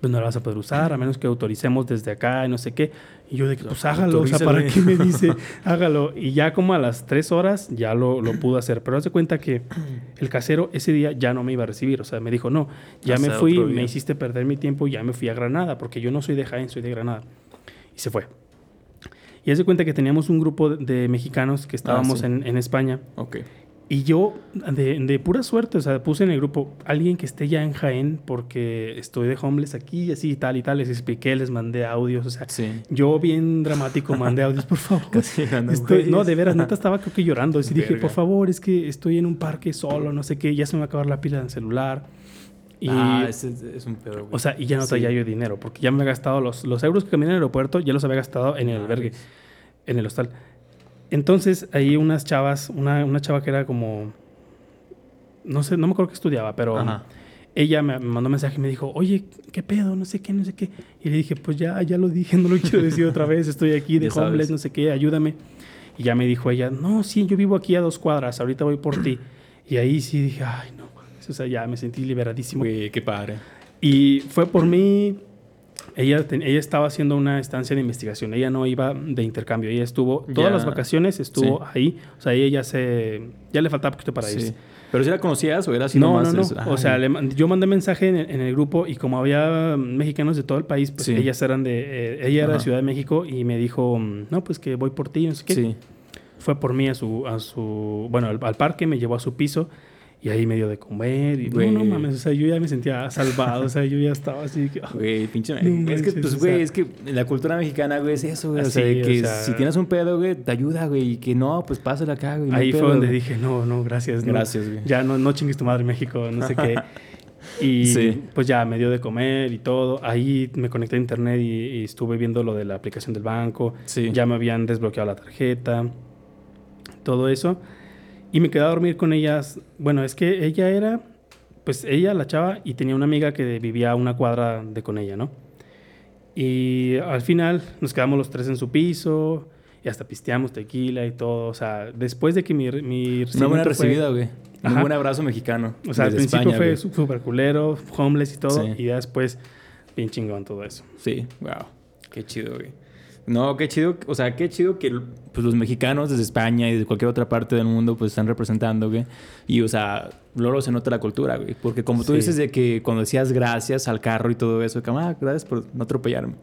pues no la vas a poder usar, a menos que autoricemos desde acá y no sé qué. Y yo de que, pues hágalo, o sea, ¿para qué me dice? hágalo. Y ya como a las tres horas ya lo, lo pudo hacer. Pero hace cuenta que el casero ese día ya no me iba a recibir. O sea, me dijo, no, ya me fui, me hiciste perder mi tiempo y ya me fui a Granada, porque yo no soy de Jaén, soy de Granada. Y se fue. Y hace cuenta que teníamos un grupo de, mexicanos que estábamos ah, en, en, España. Ok. Y yo, de, de, pura suerte, o sea, puse en el grupo alguien que esté ya en Jaén porque estoy de homeless aquí, así y tal y tal. Les expliqué, les mandé audios. O sea, yo bien dramático mandé audios, por favor. no, de veras, neta estaba creo que llorando. Y dije, por favor, es que estoy en un parque solo, no sé qué, ya se me va a acabar la pila del celular. Y, ah, es, es un pedo, O sea, y ya no traía yo dinero porque ya me había gastado los, los euros que caminé en el aeropuerto, ya los había gastado en el albergue, en el hostal. Entonces, ahí unas chavas, una, una chava que era como, no sé, no me acuerdo qué estudiaba, pero ella me, mandó un mensaje y me dijo, oye, ¿qué pedo? No sé qué, no sé qué. Y le dije, pues ya, ya lo dije, no lo quiero decir otra vez, estoy aquí de homeless, no sé qué, ayúdame. Y ya me dijo ella, no, sí, yo vivo aquí a dos cuadras, ahorita voy por ti. Y ahí sí dije, ay, no, o sea, ya me sentí liberadísimo. Güey, qué padre. Y fue por mí, ella, ella estaba haciendo una estancia de investigación, ella no iba de intercambio, ella estuvo, todas las vacaciones estuvo ahí, o sea, ella ya se, ya le faltaba poquito para irse. ¿Pero si la conocías o era así no, No, no, O sea, yo mandé mensaje en el, grupo y como había mexicanos de todo el país, pues ellas eran de... Eh, ella era de Ciudad de México y me dijo, no, pues que voy por ti, no sé qué. Sí. Fue por mí a su... A su bueno, al parque, me llevó a su piso y ahí medio de comer y no, no mames, o sea, yo ya me sentía salvado, o sea, yo ya estaba así que... Güey, pinche... es que, pues, güey, es que la cultura mexicana, güey, es eso, güey. o sea, que si tienes un pedo, güey, te ayuda, güey, y que no, pues pásale acá, güey. Ahí fue donde dije, no, no, gracias. Gracias, güey. Ya no, no chingues tu madre México, no sé qué. Y pues ya me dio de comer y todo. Ahí me conecté a internet y, estuve viendo lo de la aplicación del banco. Sí. Ya me habían desbloqueado la tarjeta. Todo eso. Y me quedé a dormir con ellas. Bueno, es que ella era, pues ella, la chava, y tenía una amiga que vivía a una cuadra de con ella, ¿no? Y al final nos quedamos los tres en su piso y hasta pisteamos tequila y todo. O sea, después de que mi... mi una buena recibida, güey. Un buen abrazo mexicano. O sea, al principio fue súper culero, homeless y todo. Y ya después, bien chingón todo eso. Sí, wow. Qué chido, güey. No, qué chido. O sea, qué chido que pues, los mexicanos desde España y de cualquier otra parte del mundo pues están representando, güey. Y, o sea, luego se nota la cultura, güey. Porque como tú dices de que cuando decías gracias al carro y todo eso, como, ah, gracias por no atropellarme.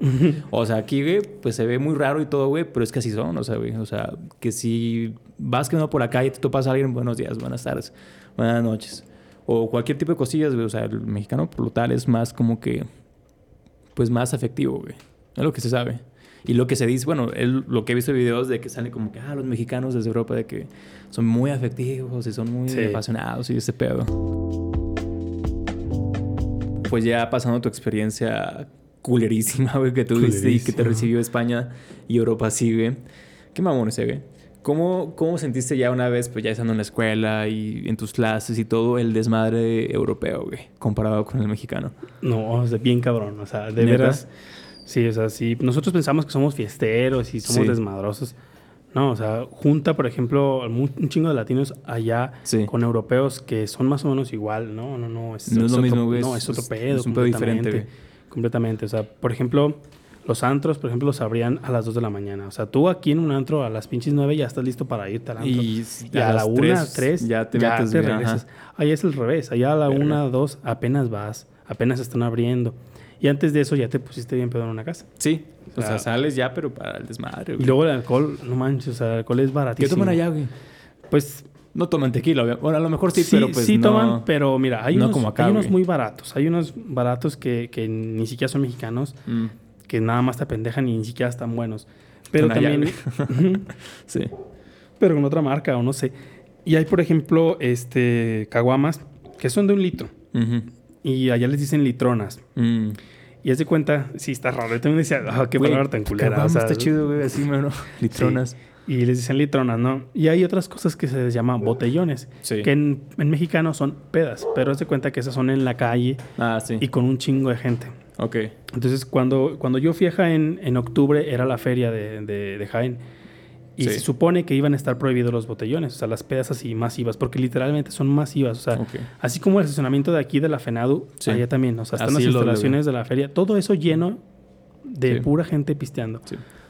o sea, aquí, güey, pues se ve muy raro y todo, güey, pero es que así son, o sea, güey. O sea, que si vas que no por la calle te topas a alguien, buenos días, buenas tardes, buenas noches. O cualquier tipo de cosillas, güey. O sea, el mexicano por lo tal es más como que, pues más afectivo, güey. Es lo que se sabe. Y lo que se dice, bueno, lo que he visto en videos de que sale como que, ah, los mexicanos desde Europa, de que son muy afectivos y son muy apasionados y ese pedo. Pues ya pasando tu experiencia culerísima, güey, que tuviste y que te recibió España y Europa güey. ¿Qué mamón ese, güey? ¿Cómo, ¿Cómo sentiste ya una vez, pues ya estando en la escuela y en tus clases y todo, el desmadre europeo, güey, comparado con el mexicano? No, o sea, bien cabrón, o sea, de veras Sí, o sea, sí. Nosotros pensamos que somos fiesteros y somos desmadrosos. No, o sea, junta, por ejemplo, un chingo de latinos allá con europeos que son más o menos igual, ¿no? No, no, es, no es lo mismo, güey. No, es otro pedo. Es un pedo diferente, Completamente. O sea, por ejemplo, los antros, por ejemplo, los abrían a las 2 de la mañana. O sea, tú aquí en un antro a las pinches 9 ya estás listo para irte al antro. Y, a, la 1, 3 ya te, ya te regresas. Ahí es el revés. Allá a la 1, 2 apenas vas. Apenas están abriendo. Y antes de eso ya te pusiste bien pedo en una casa. Sí. O, sea, sales ya, pero para el desmadre. Y luego el alcohol, no manches, o sea, el alcohol es baratísimo. ¿Qué toman allá, güey? Pues... No toman tequila, bueno, a lo mejor sí, pero pues Sí toman, pero mira, hay, unos, hay unos muy baratos. Hay unos baratos que, que ni siquiera son mexicanos, mm. que nada más te apendejan y ni siquiera están buenos. Pero también... sí. Pero con otra marca o no sé. Y hay, por ejemplo, este caguamas que son de un litro. Y allá les dicen litronas. Mm. Y haz de cuenta, sí, está raro. Yo también decía, ah, qué palabra tan culera. O sea, está chido, güey, así, mano. Litronas. Y les dicen litronas, ¿no? Y hay otras cosas que se les llaman botellones. Sí. Que en, en, mexicano son pedas. Pero haz de cuenta que esas son en la calle. Ah, sí. Y con un chingo de gente. Ok. Entonces, cuando, cuando yo fui a Jaén en octubre, era la feria de, de, de Jaén. Y Sí. se supone que iban a estar prohibidos los botellones, o sea, las pedas así masivas, porque literalmente son masivas, o sea, así como el estacionamiento de aquí de la FENADU, Sí. allá también, o sea, están Así las instalaciones de la feria, todo eso lleno de Sí. pura gente pisteando.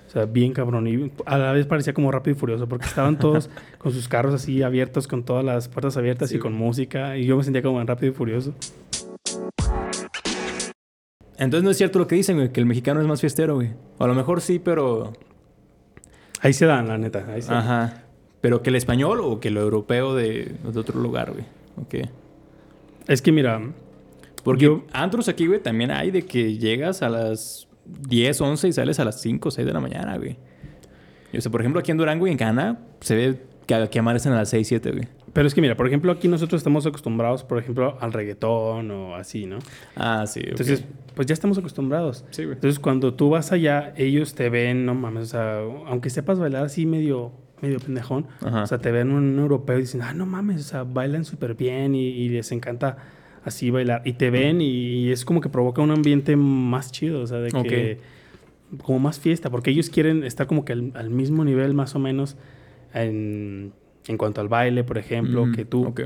O sea, bien cabrón. Y a la vez parecía como rápido y furioso, porque estaban todos con sus carros así abiertos, con todas las puertas abiertas y con música. Y yo me sentía como en rápido y furioso. Entonces no es cierto lo que dicen, güey, que el mexicano es más fiestero, güey. O a lo mejor sí, pero... Ahí se dan, la neta. Ahí se dan. Ajá. Pero que el español o que lo europeo de, de otro lugar, güey. Ok. Es que mira, Porque Yo- antros aquí, güey, también hay de que llegas a las 10, 11 y sales a las 5, 6 de la mañana, güey. Y, o sea, por ejemplo, aquí en Durango y en Cana se ve que, que amanecen a las 6, 7, güey. Pero es que mira, por ejemplo, aquí nosotros estamos acostumbrados, por ejemplo, al reggaetón o así, ¿no? Ah, sí. Entonces, pues ya estamos acostumbrados. Sí, güey. Entonces, cuando tú vas allá, ellos te ven, no mames, o sea, aunque sepas bailar así medio, medio pendejón, Ajá. o sea, te ven un europeo y dicen, ah, no mames, o sea, bailan súper bien y, y les encanta así bailar. Y te ven y, y es como que provoca un ambiente más chido, o sea, de que como más fiesta, porque ellos quieren estar como que al, al mismo nivel más o menos en, en cuanto al baile, por ejemplo, Mm, que tú. ok.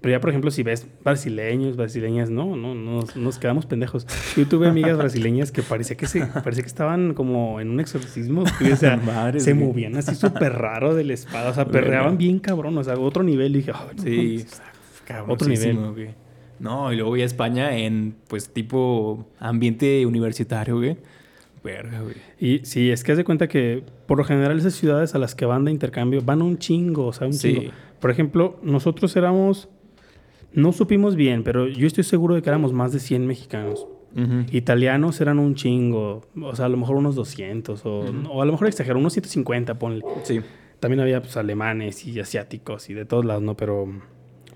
Pero ya, por ejemplo, si ves brasileños, brasileñas, no, no, no nos, nos quedamos pendejos. Yo tuve amigas brasileñas que parecía que, se, parecía que estaban como en un exorcismo. O sea, Madres, se güey. movían así súper raro de la espada. O sea, perreaban bien cabrón. O sea, otro nivel. Y dije, "Ay, no Sí. mames". Cabrón, Otro nivel. No, y luego voy a España en, pues, tipo ambiente universitario, güey. Verga, güey. Y sí, es que haz de cuenta que por lo general esas ciudades a las que van de intercambio van un chingo, o sea, un Sí. chingo. Por ejemplo, nosotros éramos, no supimos bien, pero yo estoy seguro de que éramos más de 100 mexicanos. Italianos eran un chingo, o sea, a lo mejor unos 200, o, o a lo mejor exagero, unos 150, ponle. Sí. También había pues, alemanes y asiáticos y de todos lados, ¿no? Pero,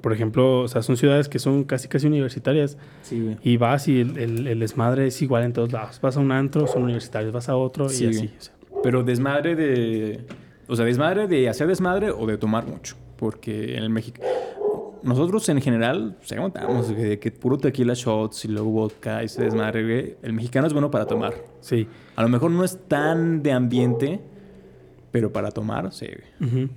por ejemplo, o sea, son ciudades que son casi, casi universitarias. Sí, güey. Y vas y el, el- el desmadre es igual en todos lados. Vas a un antro, son universitarios, vas a otro Sí, y así. o sea. Pero desmadre de... O sea, desmadre de hacer desmadre o de tomar mucho. Porque en el México... Nosotros en general, se güey, de que puro tequila shots y luego vodka y ese desmadre, güey. El mexicano es bueno para tomar. Sí. A lo mejor no es tan de ambiente, pero para tomar, sí, güey. Ujú.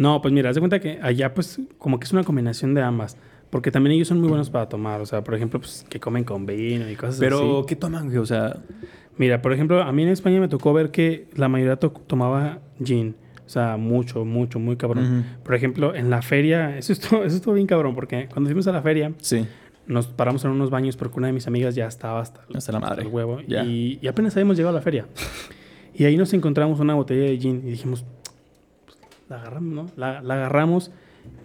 No, pues mira, haz de cuenta que allá pues como que es una combinación de ambas. Porque también ellos son muy buenos para tomar. O sea, por ejemplo, pues que comen con vino y cosas Pero, así. ¿qué toman, güey? O sea, Mira, por ejemplo, a mí en España me tocó ver que la mayoría to- tomaba gin. O sea, mucho, mucho, muy cabrón. Por ejemplo, en la feria, eso estuvo, eso estuvo bien cabrón, porque cuando fuimos a la feria, sí, nos paramos en unos baños porque una de mis amigas ya estaba hasta, hasta la madre. el huevo. Ya. Y, y apenas habíamos llegado a la feria. Y ahí nos encontramos una botella de gin y dijimos, la agarramos, ¿no? La, la agarramos.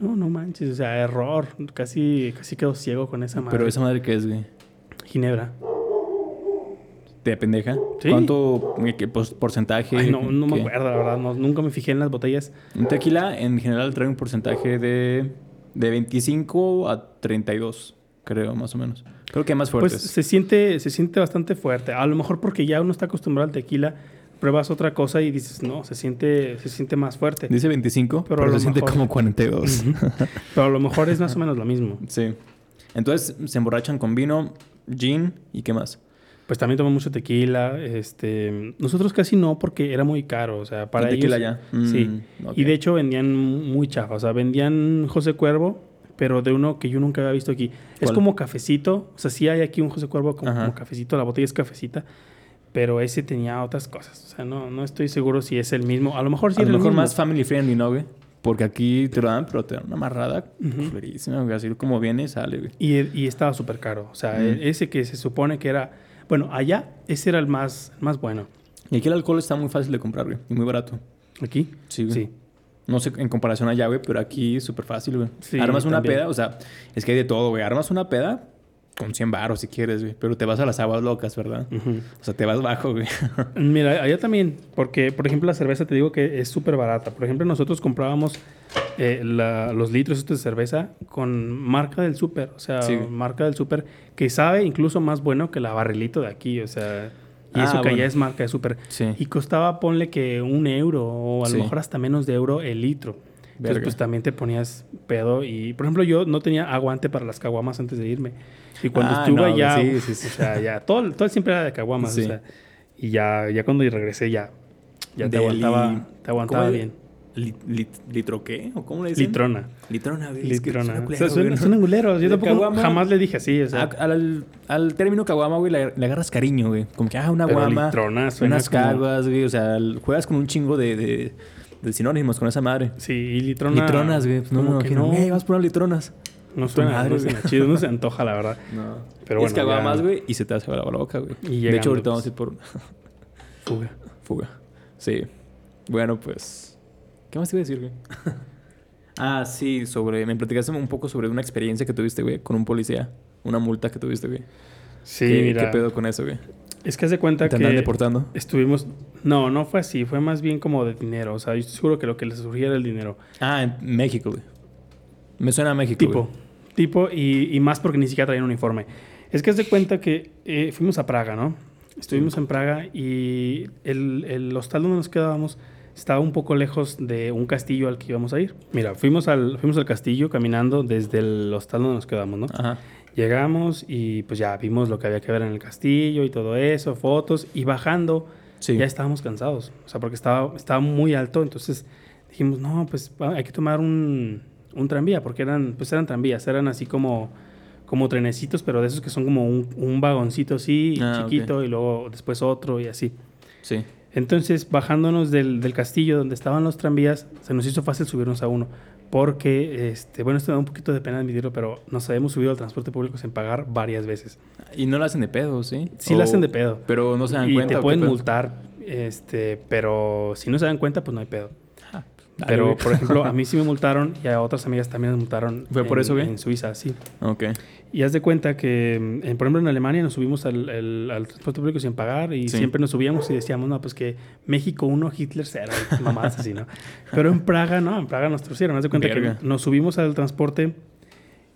No, no manches, o sea, error. Casi, casi quedo ciego con esa madre. Pero esa madre, ¿qué es, güey? Ginebra. ¿Te pendeja? Sí. ¿Cuánto qué pos- porcentaje? Ay, no, no me acuerdo, la verdad. no- nunca me fijé en las botellas. Un tequila en general trae un porcentaje de, de 25 a 32, creo, más o menos. Creo que más Pues fuertes. se siente, se siente bastante fuerte. A lo mejor porque ya uno está acostumbrado al tequila, pruebas otra cosa y dices, no, se siente, se siente más fuerte. Dice 25, Pero pero, se siente mejor- como 42. Pero a lo mejor es más o menos lo mismo. sí. Entonces se emborrachan con vino, gin y qué más. Pues también toman mucho tequila. Este, nosotros casi no porque era muy caro. O sea, para ¿El tequila ellos. ya? Sí. Mm. Y de hecho vendían muy chafa. O sea, vendían José Cuervo, pero de uno que yo nunca había visto aquí. Es como cafecito. O sea, sí hay aquí un José Cuervo como cafecito. La botella es cafecita. Pero ese tenía otras cosas. O sea, no, no estoy seguro si es el mismo. A lo mejor sí a era lo el mejor mismo. más family friendly, ¿no, güey? Porque aquí te lo dan, pero te dan una amarrada Ujú. culerísima, güey. Así como viene sale, güey. Y, y estaba súper caro. O sea, Mm. e- ese que se supone que era... Bueno, allá ese era el más, más bueno. Y aquí el alcohol está muy fácil de comprar, güey. Y muy barato. ¿Aquí? Sí, güey. Sí. No sé en comparación allá, güey, pero aquí es súper fácil, güey. Sí, Armas una también. peda, o sea, es que hay de todo, güey. Armas una peda con 100 baros si quieres, güey. Pero te vas a las aguas locas, ¿verdad? O sea, te vas bajo, güey. Mira, allá también, porque por ejemplo la cerveza te digo que es súper barata. Por ejemplo, nosotros comprábamos eh, la- los litros estos de cerveza con marca del súper, o sea, Sí. marca del súper que sabe incluso más bueno que la barrilito de aquí, o sea, y Ah, eso que bueno. allá es marca de súper. Sí. Y costaba, ponle que un euro o a lo mejor hasta menos de euro el litro. Entonces, pues también te ponías pedo. Y, por ejemplo, yo no tenía aguante para las caguamas antes de irme. Y cuando Ah, estuve no, allá, sí, sí, sí. o sea, ya, todo, todo siempre era de caguamas. O sea, y ya, ya cuando regresé, ya, Ya te aguantaba, te aguantaba ¿cómo bien. Li- li- ¿Litro qué? ¿O cómo le dicen? Litrona. Litrona, es que Litrona. O sea, güey, ¿no? suenan culeros. Yo tampoco caguama. jamás le dije así. O sea, al, al término caguama, güey, le, le agarras cariño, güey. Como que, ah, una Pero guama, litrona suena unas como- caguas, güey. O sea, juegas con un chingo de, de, de sinónimos con esa madre. sí, y litrona. Litronas, güey. Pues no, no, que imagino, no, "Ey, vamos por unas litronas. no suena, madre, no suena chido, no se antoja, la verdad. No. Pero Y es bueno, caguamas, ya- güey, y se te hace la boca, güey. Y de hecho, ahorita pues. vamos a ir por una Fuga. fuga. Sí. Bueno, pues... ¿Qué más te iba a decir, güey? ah, sí, sobre... Me platicaste un poco sobre una experiencia que tuviste, güey, con un policía. Una multa que tuviste, güey. Sí, ¿Qué, mira. ¿Qué pedo con eso, güey? Es que haz de cuenta ¿Te que andan deportando? estuvimos... No, no fue así. Fue más bien como de dinero. O sea, yo seguro que lo que les surgía era el dinero. Ah, en México, güey. Me suena a México, Tipo. güey. Tipo, y, y más porque ni siquiera traían uniforme. Es que haz de cuenta que eh, fuimos a Praga, ¿no? Estuvimos en Praga y el, el hostal donde nos quedábamos estaba un poco lejos de un castillo al que íbamos a ir. Mira, fuimos al, fuimos al castillo caminando desde el hostal donde nos quedamos, ¿no? Ajá. Llegamos y pues ya vimos lo que había que ver en el castillo y todo eso, fotos, y bajando Sí. ya estábamos cansados, o sea, porque estaba, estaba muy alto, entonces dijimos, no, pues hay que tomar un, un tranvía, porque eran, pues eran tranvías, eran así como, como trenecitos, pero de esos que son como un, un vagoncito así, Ah, chiquito, y luego después otro y así. Sí. Entonces, bajándonos del, del castillo donde estaban los tranvías, se nos hizo fácil subirnos a uno. Porque, este, bueno, esto me da un poquito de pena admitirlo, pero nos habíamos subido al transporte público sin pagar varias veces. Y no la hacen de pedo, ¿sí? Sí O- la hacen de pedo. Pero no se dan y cuenta. te ¿o qué pueden multar, este, pero si no se dan cuenta, pues no hay pedo. Dale, pero, güey. por ejemplo, a mí sí me multaron y a otras amigas también me multaron. ¿Fue por en- eso, güey? En Suiza, sí. Ok. Y haz de cuenta que, mm, en- por ejemplo, en Alemania nos subimos al, al transporte público sin pagar y Sí. siempre nos subíamos y decíamos, no, pues que México 1, Hitler 0, mamadas así, ¿no? Pero en Praga, no, en Praga nos torcieron. Haz de cuenta Verga. que nos subimos al transporte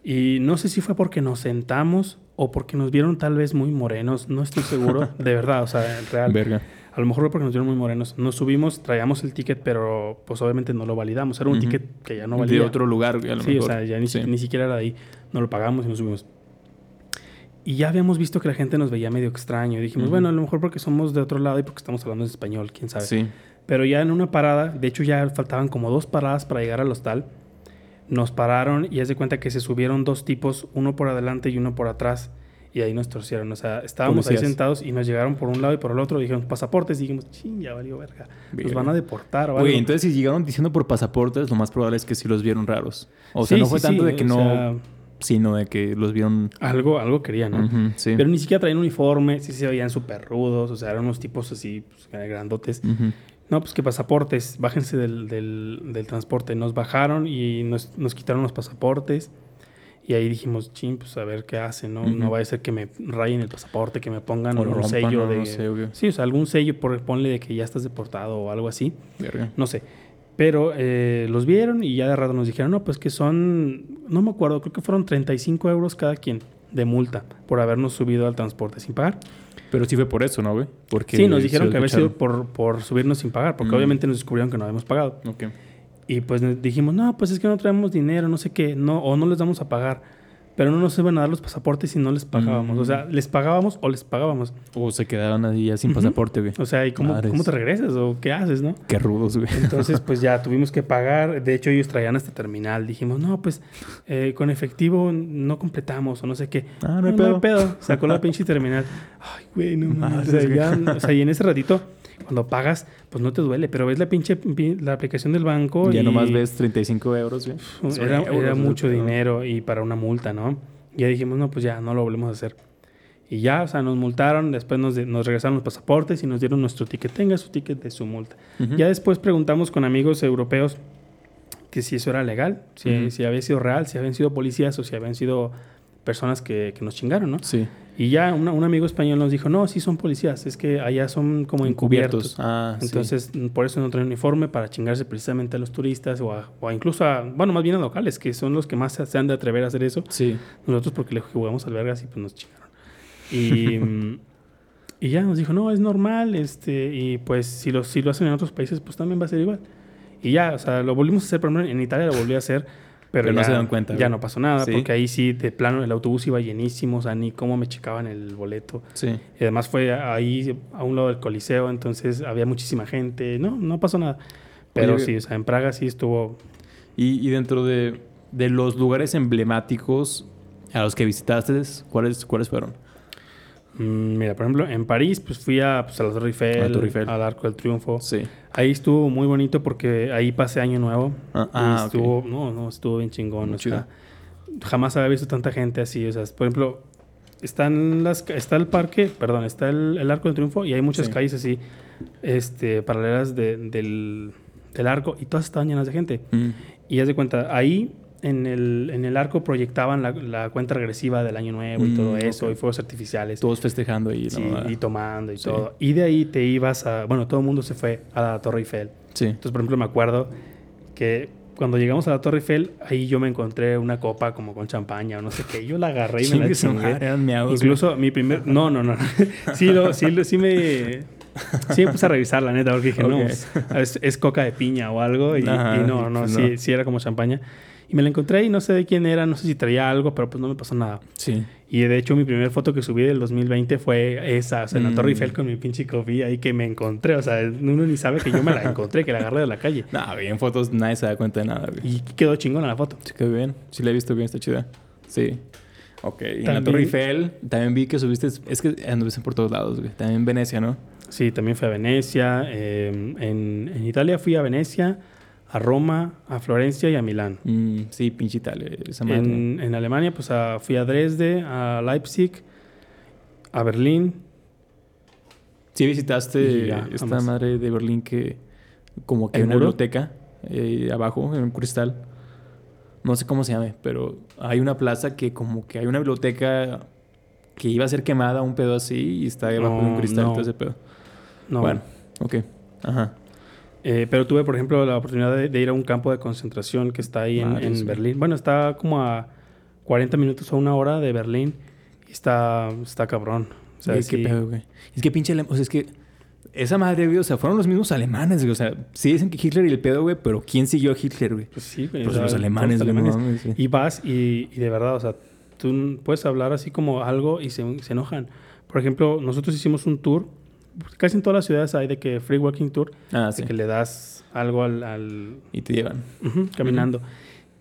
y no sé si fue porque nos sentamos o porque nos vieron tal vez muy morenos, no estoy seguro, de verdad, o sea, real. Verga. A lo mejor porque nos vieron muy morenos. Nos subimos, traíamos el ticket, pero pues obviamente no lo validamos. Era un Ujú. ticket que ya no valía. De otro lugar, a lo Sí, mejor. o sea, ya ni, si- Sí. ni siquiera era de ahí. No lo pagamos y nos subimos. Y ya habíamos visto que la gente nos veía medio extraño. Y dijimos, Ujú. bueno, a lo mejor porque somos de otro lado y porque estamos hablando en español, quién sabe. Sí. Pero ya en una parada, de hecho ya faltaban como dos paradas para llegar al hostal. Nos pararon y haz de cuenta que se subieron dos tipos, uno por adelante y uno por atrás. Y ahí nos torcieron. O sea, estábamos ahí sentados y nos llegaron por un lado y por el otro. Dijeron pasaportes. Y dijimos, ching, ya valió verga. Nos van a deportar o algo. Güey, entonces si llegaron diciendo por pasaportes, lo más probable es que sí los vieron raros. O sea, Sí, no sí, fue tanto sí, de que no, sea, sino de que los vieron. algo, algo querían, ¿no? Sí. Pero ni siquiera traían uniforme, sí se veían súper rudos, o sea, eran unos tipos así, pues, grandotes. No, pues que pasaportes, bájense del, del, del transporte. Nos bajaron y nos, nos quitaron los pasaportes. Y ahí dijimos, ching, pues a ver qué hacen, ¿no? Ujú. No vaya a ser que me rayen el pasaporte, que me pongan O un rompan, sello de... no sé, güey. sí, o sea, algún sello, por, ponle de que ya estás deportado o algo así. Verga. No sé. Pero eh, los vieron y ya de rato nos dijeron, no, pues que son, no me acuerdo, creo que fueron 35 euros cada quien de multa por habernos subido al transporte sin pagar. Pero sí fue por eso, ¿no, güey? Porque Sí, nos dijeron que había sido por, por subirnos sin pagar, porque Mm. obviamente nos descubrieron que no habíamos pagado. Ok. Y pues dijimos, no, pues es que no traemos dinero, no sé qué, no, o no les vamos a pagar. Pero no nos iban a dar los pasaportes si no les pagábamos. Mm. O sea, les pagábamos o les pagábamos. O se quedaron ahí ya sin Ujú. pasaporte, güey. O sea, ¿y cómo, Madres. cómo te regresas o qué haces, no? Qué rudos, güey. Entonces, pues ya tuvimos que pagar. De hecho, ellos traían hasta terminal. Dijimos, no, pues eh, con efectivo no completamos o no sé qué. Ah, no hay pedo. Sacó la pinche terminal. Ay, güey, no mames. O sea, ya- o sea, y en ese ratito, cuando pagas, pues no te duele. Pero ves la pinche pi- la aplicación del banco. Ya y nomás ves 35 euros. Son Era, euros, era mucho dinero y para una multa, ¿no? Ya dijimos, no, pues ya no lo volvemos a hacer. Y ya, o sea, nos multaron, después nos, de- nos regresaron los pasaportes y nos dieron nuestro ticket. Tenga su ticket de su multa. Ya después preguntamos con amigos europeos que si eso era legal, si, si había sido real, si habían sido policías o si habían sido personas que, que nos chingaron, ¿no? Sí. Y ya una- un amigo español nos dijo, no, sí son policías, es que allá son como encubiertos. Ah. Entonces, mm, por eso no traen uniforme para chingarse precisamente a los turistas o, a- o a incluso a, bueno, más bien a locales, que son los que más se, se han de atrever a hacer eso. Sí. Nosotros porque le jugamos al vergas y pues nos chingaron. Y, y ya nos dijo, no, es normal, este, y pues si lo, si lo hacen en otros países, pues también va a ser igual. Y ya, o sea, lo volvimos a hacer, por ejemplo, en Italia lo volví a hacer. Pero, Pero no ya, se dan cuenta, Ya güey. no pasó nada, Sí. porque ahí sí, de plano, el autobús iba llenísimo, o sea, ni cómo me checaban el boleto. Sí. Y además fue ahí a un lado del Coliseo, entonces había muchísima gente. No, no pasó nada. Pero Oye, sí, o sea, en Praga sí estuvo. Y, y dentro de, de los lugares emblemáticos a los que visitaste, ¿cuáles, cuáles fueron? Mm, mira, por ejemplo, en París, pues fui a, pues, a la Torre Eiffel, A la Torre Eiffel. al Arco del Triunfo. Sí. Ahí estuvo muy bonito porque ahí pasé Año Nuevo. Ah, ah, estuvo, no, no, estuvo bien chingón. O sea, jamás había visto tanta gente así. O sea, por ejemplo, están las, está el parque, perdón, está el, el Arco del Triunfo y hay muchas Sí. calles así, este, paralelas de- del, del arco y todas estaban llenas de gente. Mm. Y haz de cuenta, ahí en el, en el arco proyectaban la, la cuenta regresiva del año nuevo y Mm, todo eso, ok. y fuegos artificiales. Todos festejando ahí, Sí, ¿no? y tomando y Sí. todo. Y de ahí te ibas a. Bueno, todo el mundo se fue a la Torre Eiffel. Sí. Entonces, por ejemplo, me acuerdo que cuando llegamos a la Torre Eiffel, ahí yo me encontré una copa como con champaña o no sé qué. Yo la agarré y me la chingué. Incluso mi primer. No, no, no. sí, lo, sí, lo- sí me. Sí me puse a revisar, la neta, porque dije, no, Ok. es, es coca de piña o algo. Y, Ajá, y no, y no, pues sí, no. sí era como champaña. Y me la encontré y no sé de quién era, no sé si traía algo, pero pues no me pasó nada. Sí. Y de hecho, mi primera foto que subí del 2020 fue esa, o sea, en la Mm. Torre Eiffel con mi pinche coffee ahí que me encontré. O sea, uno ni sabe que yo me la encontré, que la agarré de la calle. Nah, bien fotos nadie se da cuenta de nada, güey. Y quedó chingona la foto. Sí, quedó bien. Sí, la he visto bien, está chida. Sí. Ok. Y en la Torre Eiffel también vi que subiste... Es que anduviste por todos lados, güey. También en Venecia, ¿no? Sí, también fui a Venecia. eh, en, en Italia fui a Venecia, a Roma, a Florencia y a Milán. Mm, sí, pinche Italia. Esa madre. En, en Alemania, pues a- fui a Dresde, a Leipzig, a Berlín. Sí visitaste ya, esta madre de Berlín que... Como que ¿El hay una muro? biblioteca eh, abajo, en un cristal. No sé cómo se llame, pero hay una plaza que como que hay una biblioteca que iba a ser quemada, un pedo así, y está debajo de un No, cristal, no. todo ese pedo. No, Bueno, ok. Ajá. Eh, pero tuve, por ejemplo, la oportunidad de, de ir a un campo de concentración que está ahí en, en güey. Berlín. Bueno, está como a 40 minutos o una hora de Berlín. Y está, está cabrón. O sea, Güey, sí. qué pedo, güey. Es que pinche O sea, es que esa madre, güey, o sea, fueron los mismos alemanes, güey. O sea, sí dicen que Hitler y el pedo, güey, pero ¿quién siguió a Hitler, güey? Pues sí, güey. Pues los alemanes, los güey. alemanes. mames, sí. Y vas y, y de verdad, o sea, tú puedes hablar así como algo y se, se enojan. Por ejemplo, nosotros hicimos un tour. Casi en todas las ciudades hay de que free walking tour. Ah, sí. De que le das algo al- al, Y te llevan. Caminando.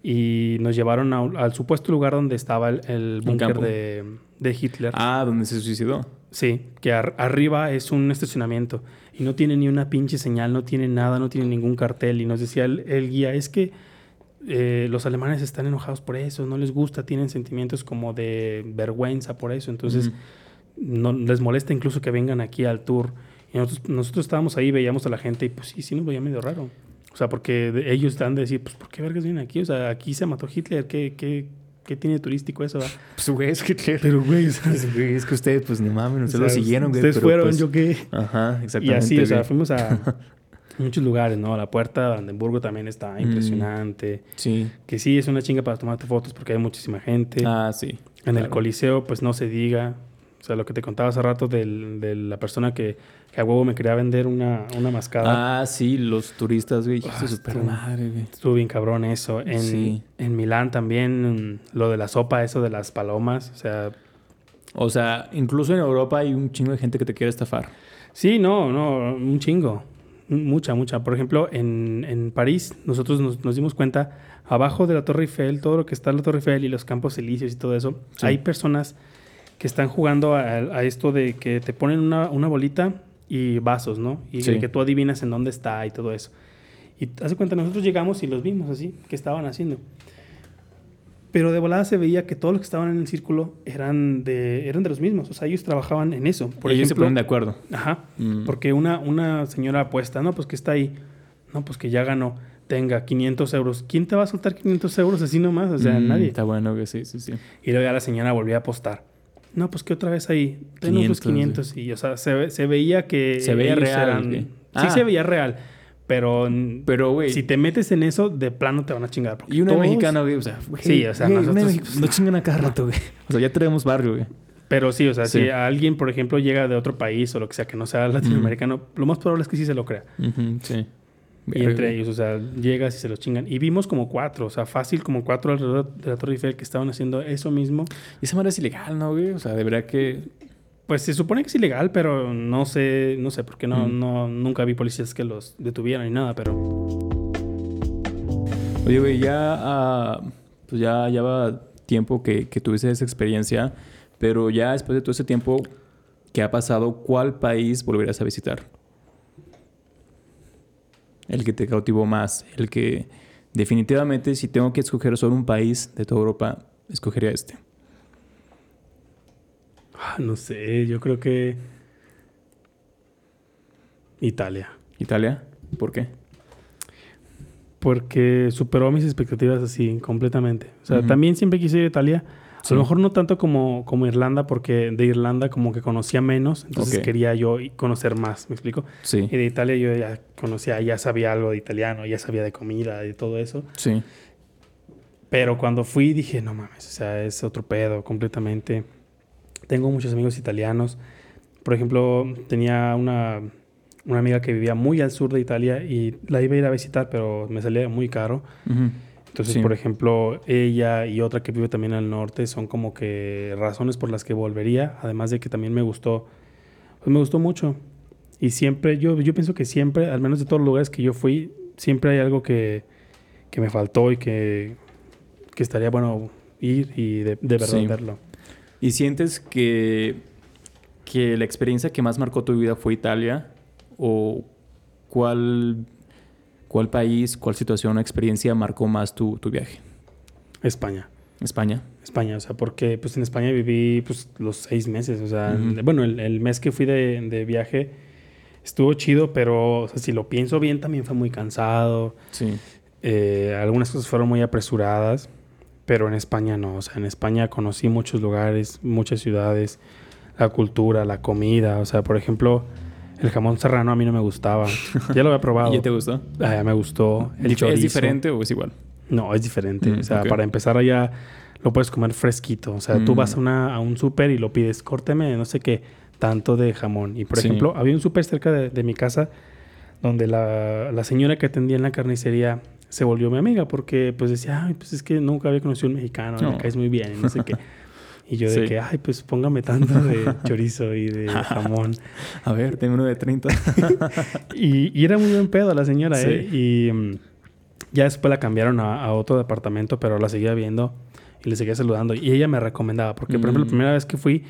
Y nos llevaron a al supuesto lugar donde estaba el, el búnker de, de Hitler. Ah, donde se suicidó. Sí, que ar- arriba es un estacionamiento y no tiene ni una pinche señal, no tiene nada, no tiene ningún cartel. Y nos decía el, el guía, es que eh, los alemanes están enojados por eso, no les gusta, tienen sentimientos como de vergüenza por eso. Entonces. No les molesta incluso que vengan aquí al tour. Y nosotros, nosotros estábamos ahí, veíamos a la gente y pues sí, sí nos veía medio raro. O sea, porque de- ellos están de decir, pues ¿por qué vergas vienen aquí? O sea, aquí se mató Hitler, ¿qué, qué, qué tiene turístico eso? va?" Pues, güey, es Hitler. Pero, güey, o sea, Es, güey, es que ustedes, pues, no mames, o ustedes lo sea, siguieron, güey. Ustedes pero, fueron, pues, yo qué. Ajá, Y exactamente. así, o sea, fuimos a muchos lugares, ¿no? La puerta de Brandenburgo también está Mm. impresionante. Sí. Que sí, es una chinga para tomarte fotos porque hay muchísima gente. Ah, sí. en el. Coliseo, pues no se diga. O sea, lo que te contaba hace rato del- de la persona que, que a huevo me quería vender una, una mascada. Ah, sí, los turistas, güey. Hijo Ah, estuvo- madre, güey. Estuvo bien cabrón eso. En, Sí. en Milán también, lo de la sopa, eso de las palomas. O sea, O sea, incluso en Europa hay un chingo de gente que te quiere estafar. sí, no, no, un chingo. Mucha, mucha. Por ejemplo, en, en París, nosotros nos, nos dimos cuenta, abajo de la Torre Eiffel, todo lo que está en la Torre Eiffel y los campos elíseos y todo eso, Sí. hay personas que están jugando a, a esto de que te ponen una, una bolita y vasos, ¿no? Y Sí. que tú adivinas en dónde está y todo eso. Y hace cuenta, nosotros llegamos y los vimos así, que estaban haciendo. Pero de volada se veía que todos los que estaban en el círculo eran de, eran de los mismos. O sea, ellos trabajaban en eso. Por Ellos se ejemplo, ponen de acuerdo. Ajá. Mm. Porque una, una señora apuesta, no, pues que está ahí. No, pues que ya ganó. Tenga 500 euros. ¿Quién te va a soltar 500 euros así nomás? O sea, Mm, nadie. Está bueno, güey, sí, sí, sí. Y luego ya la señora volvió a apostar. No, pues que otra vez ahí. Ten otros 500, 500. Y, o sea, se, se veía que. Se veía real, güey. Sí, Ah. se veía real. Pero, Pero, güey. si te metes en eso, de plano te van a chingar. Y una todos- mexicana, güey, o sea, güey, Sí, o sea, güey, nosotros- no chingan a cada rato, güey. O sea, ya tenemos barrio, güey. Pero sí, o sea, Sí. si alguien, por ejemplo, llega de otro país o lo que sea, que no sea latinoamericano, lo más probable es que sí se lo crea. Sí. Y entre ellos, o sea, llegas y se los chingan. Y vimos como cuatro, o sea, fácil como cuatro alrededor de la Torre Eiffel que estaban haciendo eso mismo. Y esa manera es ilegal, ¿no, güey? O sea, de verdad que... Pues se supone que es ilegal, pero no sé, no sé, porque no, no, nunca vi policías que los detuvieran ni nada, pero... Oye, güey, ya, ah, pues ya, ya va tiempo que, que tuviste esa experiencia, pero ya después de todo ese tiempo que ha pasado, ¿cuál país volverás a visitar? El que te cautivó más, el que definitivamente si tengo que escoger solo un país de toda Europa, escogería este. Ah, no sé, yo creo que Italia. ¿Italia? ¿Por qué? Porque superó mis expectativas así completamente. O sea, también siempre quise ir a Italia, a lo mejor no tanto como, como Irlanda, porque de Irlanda como que conocía menos, entonces quería yo conocer más, ¿me explico? Sí. Y de Italia yo ya conocía, ya sabía algo de italiano, ya sabía de comida y todo eso. Sí. Pero cuando fui dije, no mames, o sea, es otro pedo completamente. Tengo muchos amigos italianos. Por ejemplo, tenía una, una amiga que vivía muy al sur de Italia y la iba a ir a visitar, pero me salía muy caro. Entonces, por ejemplo, ella y otra que vive también al norte son como que razones por las que volvería, además de que también me gustó, pues me gustó mucho. Y siempre, yo, yo pienso que siempre, al menos de todos los lugares que yo fui, siempre hay algo que, que me faltó y que, que, estaría bueno ir y de, de verdad verlo. ¿Y sientes que, que la experiencia que más marcó tu vida fue Italia? ¿O cuál ¿Cuál país, cuál situación o experiencia marcó más tu, viaje? España. España. España, o sea, porque pues en España viví pues los seis meses, o sea, bueno, el, mes que fui de, viaje estuvo chido, pero o sea, si lo pienso bien también fue muy cansado. Sí. Eh, algunas cosas fueron muy apresuradas, pero en España no, o sea, en España conocí muchos lugares, muchas ciudades, la cultura, la comida, o sea, por ejemplo, el jamón serrano a mí no me gustaba. Ya lo había probado. ¿Y ya te gustó? Ah, me gustó. El ¿Es diferente o es igual? No, es diferente. Mm, o sea, para empezar allá lo puedes comer fresquito. O sea, tú vas a, mm. una, a un súper y lo pides, córteme no sé qué, tanto de jamón. Y por ejemplo, había un súper cerca de, mi casa donde la, la, señora que atendía en la carnicería se volvió mi amiga porque pues decía, ay, pues es que nunca había conocido a un mexicano, me caes muy bien y no sé qué. Y yo de que, ay, pues póngame tanto de chorizo y de jamón. A ver, tengo uno de 30. y, era muy buen pedo la señora, ¿eh? Y mm, ya después la cambiaron a, otro departamento, pero la seguía viendo y le seguía saludando. Y ella me recomendaba, porque por ejemplo, la mm. primera vez que fui,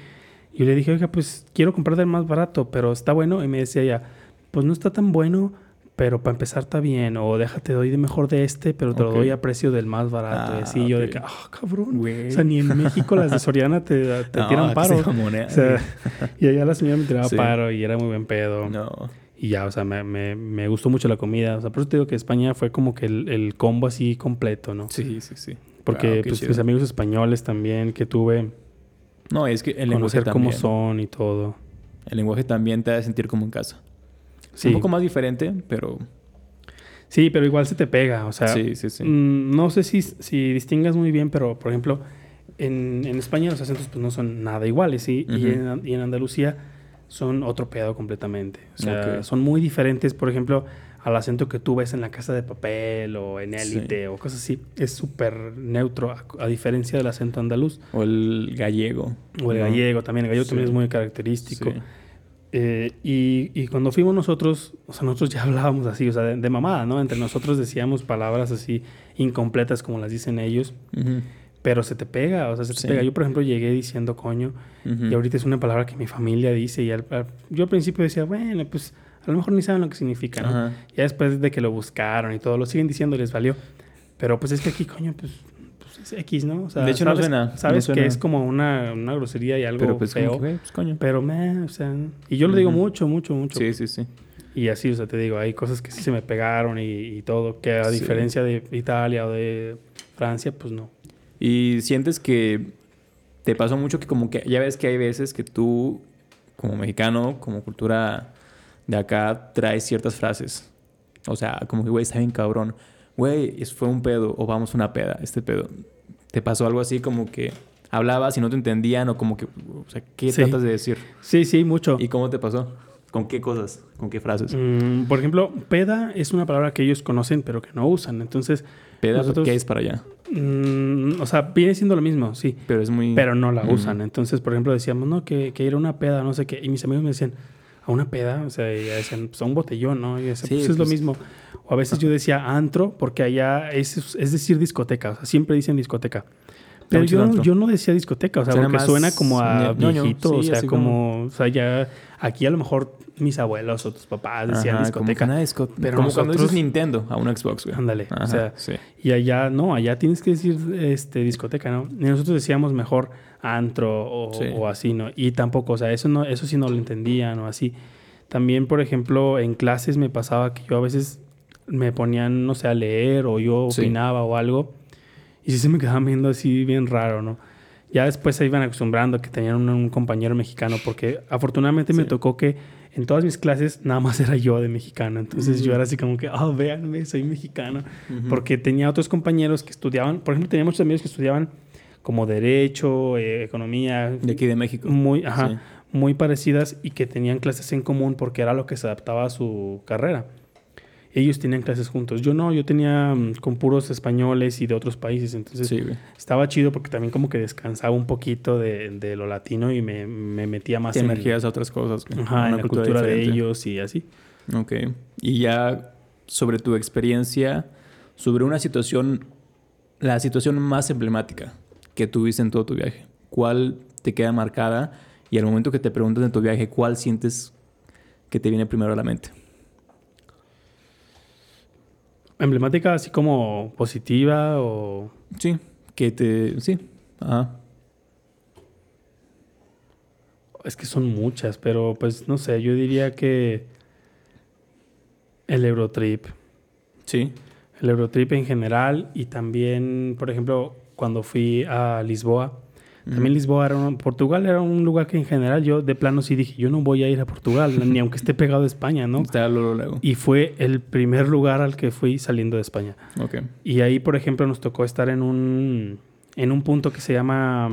yo le dije, oiga, pues quiero comprar del más barato, pero está bueno. Y me decía ella, pues no está tan bueno, pero para empezar está bien, o déjate, doy de mejor de este, pero te lo doy a precio del más barato. y así yo de que, ah, cabrón. O sea, ni en México las de Soriana te, te tiran paro. O sea, y allá la señora me tiraba paro y era muy buen pedo. No. Y ya, o sea, me, me, me, gustó mucho la comida. O sea, por eso te digo que España fue como que el, el combo así completo, ¿no? Sí, sí, sí. Porque pues, mis amigos españoles también que tuve. No, es que el lenguaje también. cómo son y todo. El lenguaje también te hace sentir como en casa. Un poco más diferente, pero... Sí, pero igual se te pega, o sea... Sí, sí, sí. Mm, no sé si, si distingas muy bien, pero, por ejemplo, en, en España los acentos pues no son nada iguales, ¿sí? y, en, y, en, Andalucía son otro pedo completamente. O sea, son muy diferentes, por ejemplo, al acento que tú ves en la casa de papel o en élite o cosas así. Es súper neutro, a, diferencia del acento andaluz. O el gallego. O el gallego también. El gallego también es muy característico. Eh, y, cuando fuimos nosotros, o sea, nosotros ya hablábamos así, o sea, de, mamada, ¿no? Entre nosotros decíamos palabras así incompletas como las dicen ellos, pero se te pega, o sea, se te pega. Yo, por ejemplo, llegué diciendo coño, y ahorita es una palabra que mi familia dice, y yo al principio decía, bueno, pues a lo mejor ni saben lo que significa, ¿no? Ya después de que lo buscaron y todo, lo siguen diciendo, les valió. Pero pues es que aquí, coño, pues X, ¿no? O sea, de hecho, sabes, no suena. Sabes que es como una, una, grosería y algo pero pues, feo. pues, coño. Pero, me, o sea... Y yo lo digo mucho, mucho, mucho. Sí, sí, sí. Y así, o sea, te digo, hay cosas que sí se me pegaron y, todo, que a diferencia de Italia o de Francia, pues no. Y sientes que te pasó mucho que como que ya ves que hay veces que tú, como mexicano, como cultura de acá, traes ciertas frases. O sea, como que, güey, está bien cabrón. Güey, fue un pedo o vamos una peda, este pedo. ¿Te pasó algo así como que hablabas y no te entendían o como que, o sea, ¿qué tratas de decir? Sí, sí, mucho. ¿Y cómo te pasó? ¿Con qué cosas? ¿Con qué frases? Mm, por ejemplo, peda es una palabra que ellos conocen pero que no usan. Entonces, ¿Peda qué es para allá? mm, o sea, viene siendo lo mismo, sí. Pero es muy... Pero no la Mm. usan. Entonces, por ejemplo, decíamos, no, que, que ir a una peda, no sé qué. Y mis amigos me decían, ¿a una peda? O sea, y decían, pues a un botellón, ¿no? Y yo decía, Sí, pues es lo pues- mismo. O a veces yo decía antro, porque allá es, es decir discoteca. O sea, siempre dicen discoteca. Pero yo, yo no decía discoteca, o sea, Suena porque más suena como a viejito, sí, o sea, como, o sea, ya aquí a lo mejor mis abuelos o tus papás decían Ajá, discoteca. Como, que una disco- Pero como cuando dices Nintendo a un Xbox, güey. Ándale, o sea, sí. Y allá, no, allá tienes que decir este, discoteca, ¿no? Y nosotros decíamos mejor antro o, Sí. o así, ¿no? Y tampoco, o sea, eso, no, eso sí no lo entendían o así. También, por ejemplo, en clases me pasaba que yo a veces me ponían, no sé, a leer o yo Sí. opinaba o algo. Y sí se me quedaban viendo así bien raro, ¿no? Ya después se iban acostumbrando que tenían un, un compañero mexicano porque afortunadamente me tocó que en todas mis clases nada más era yo de mexicano. Entonces yo era así como que, oh, véanme, soy mexicano. Porque tenía otros compañeros que estudiaban, por ejemplo, tenía muchos amigos que estudiaban como derecho, eh, economía, De aquí de México. muy, ajá, Sí. muy parecidas y que tenían clases en común porque era lo que se adaptaba a su carrera. Ellos tenían clases juntos. Yo no, yo tenía mm, con puros españoles y de otros países. Entonces Sí, estaba chido porque también como que descansaba un poquito de, de lo latino y me, me metía más Te en, emergías a otras cosas, güey. ajá, en la cultura de diferente. ellos y así. Ok. Y ya sobre tu experiencia, sobre una situación, la situación más emblemática que tuviste en todo tu viaje. ¿Cuál te queda marcada? Y al momento que te preguntas en tu viaje, ¿cuál sientes que te viene primero a la mente? Emblemática así como positiva o... Sí, que te... Sí. Ajá. Es que son muchas, pero pues no sé, yo diría que el Eurotrip. Sí. El Eurotrip en general y también, por ejemplo, cuando fui a Lisboa. También Lisboa era un, Portugal era un lugar que en general yo de plano sí dije, yo no voy a ir a Portugal, ni aunque esté pegado a España, ¿no? Está luego, luego. Y fue el primer lugar al que fui saliendo de España. Ok. Y ahí, por ejemplo, nos tocó estar en un, en un punto que se llama...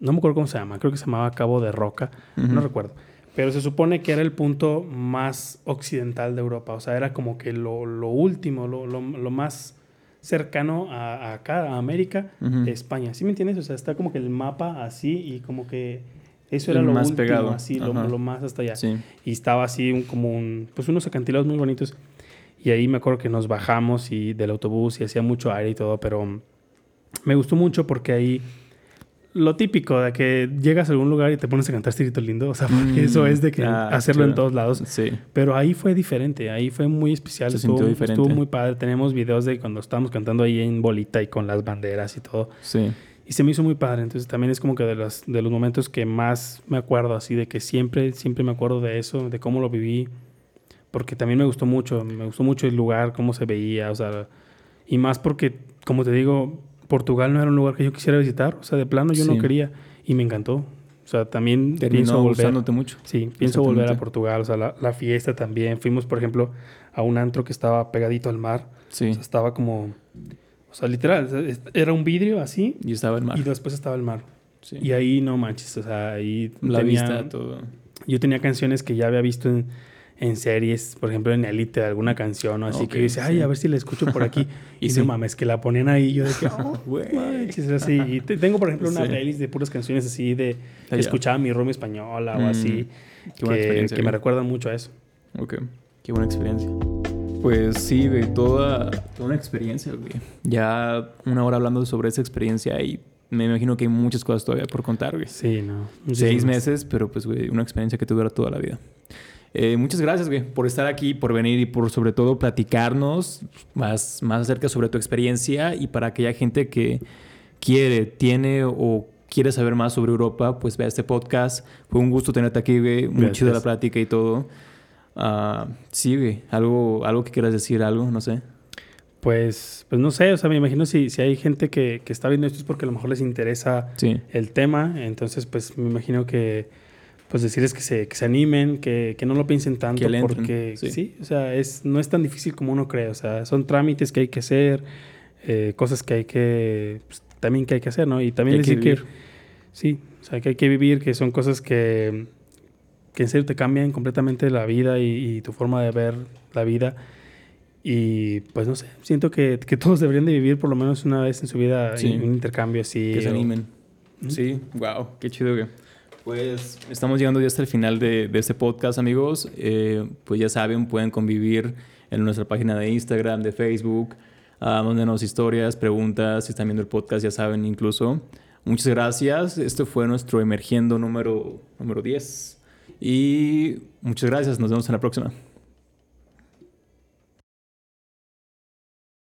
No me acuerdo cómo se llama, creo que se llamaba Cabo de Roca, no recuerdo. Pero se supone que era el punto más occidental de Europa, o sea, era como que lo, lo último, lo, lo- lo más cercano a, a acá, a América, de España. ¿Sí me entiendes? O sea, está como que el mapa así y como que eso era El lo más último, pegado. así, lo, más hasta allá Sí. y estaba así un, como un, pues unos acantilados muy bonitos. Y ahí me acuerdo que nos bajamos y del autobús y hacía mucho aire y todo, pero me gustó mucho porque ahí lo típico de que llegas a algún lugar y te pones a cantar Cirito Lindo, o sea, porque Mm, eso es de que ah, hacerlo en chido. todos lados. Sí. Pero ahí fue diferente, ahí fue muy especial, Se estuvo, diferente. estuvo muy padre. Tenemos videos de cuando estábamos cantando ahí en bolita y con las banderas y todo. Sí. Y se me hizo muy padre. Entonces también es como que de los, de los momentos que más me acuerdo, así de que siempre, siempre me acuerdo de eso, de cómo lo viví. Porque también me gustó mucho, me gustó mucho el lugar, cómo se veía, o sea, y más porque, como te digo, Portugal no era un lugar que yo quisiera visitar, o sea, de plano yo Sí. no quería y me encantó. O sea, también pienso Terminó volver. gustándote mucho. Sí, pienso volver a. Portugal, o sea, la, la fiesta también. Fuimos, por ejemplo, a un antro que estaba pegadito al mar. Sí. O sea, estaba como, o sea, literal, era un vidrio así Y estaba el mar. y después estaba el mar. Sí. Y ahí no manches, o sea, ahí La tenía- vista, todo. yo tenía canciones que ya había visto en, en series, por ejemplo en Elite, alguna canción o así, Ok, que yo decía, ay, sí. a ver si la escucho por aquí. y Y no sí. mames, que la ponían ahí, y yo de que, oh, Güey. así. Y te- tengo, por ejemplo, una Sí. playlist de puras canciones así de que Allá. escuchaba mi room española o Mm, así, Qué buena que, experiencia. que me recuerdan mucho a eso. Ok, qué buena experiencia. Pues sí, güey, toda, toda una experiencia, güey. Ya una hora hablando sobre esa experiencia y me imagino que hay muchas cosas todavía por contar, güey. Sí, no. Seis muchísimas. meses, pero pues, güey, una experiencia que te dura toda la vida. Eh, muchas gracias, güey, por estar aquí, por venir y por sobre todo platicarnos más, más acerca sobre tu experiencia y para aquella gente que quiere, tiene o quiere saber más sobre Europa, pues vea este podcast. Fue un gusto tenerte aquí, güey. Muy Gracias. la plática y todo. Ah, sí, güey. Algo, algo que quieras decir, algo, no sé. Pues, pues no sé, o sea, me imagino si, si hay gente que, que está viendo esto es porque a lo mejor les interesa Sí. el tema, entonces pues me imagino que pues decirles que se, que se animen, que, que no lo piensen tanto Que porque sí. sí. o sea, es, no es tan difícil como uno cree, o sea, son trámites que hay que hacer, eh, cosas que hay que, pues, también que hay que hacer, ¿no? Y también Hay que decir que, sí, o sea, que hay que vivir, que son cosas que que en serio te cambian completamente la vida y, tu forma de ver la vida. Y pues no sé, siento que, que, todos deberían de vivir por lo menos una vez en su vida un intercambio así. Que se animen. Sí, wow, qué chido que... Pues estamos llegando ya hasta el final de, este podcast, amigos. Eh, pues ya saben, pueden convivir en nuestra página de Instagram, de Facebook. Uh, mándenos historias, preguntas. Si están viendo el podcast, ya saben incluso. Muchas gracias. Este fue nuestro emergiendo número, número 10. Y muchas gracias. Nos vemos en la próxima.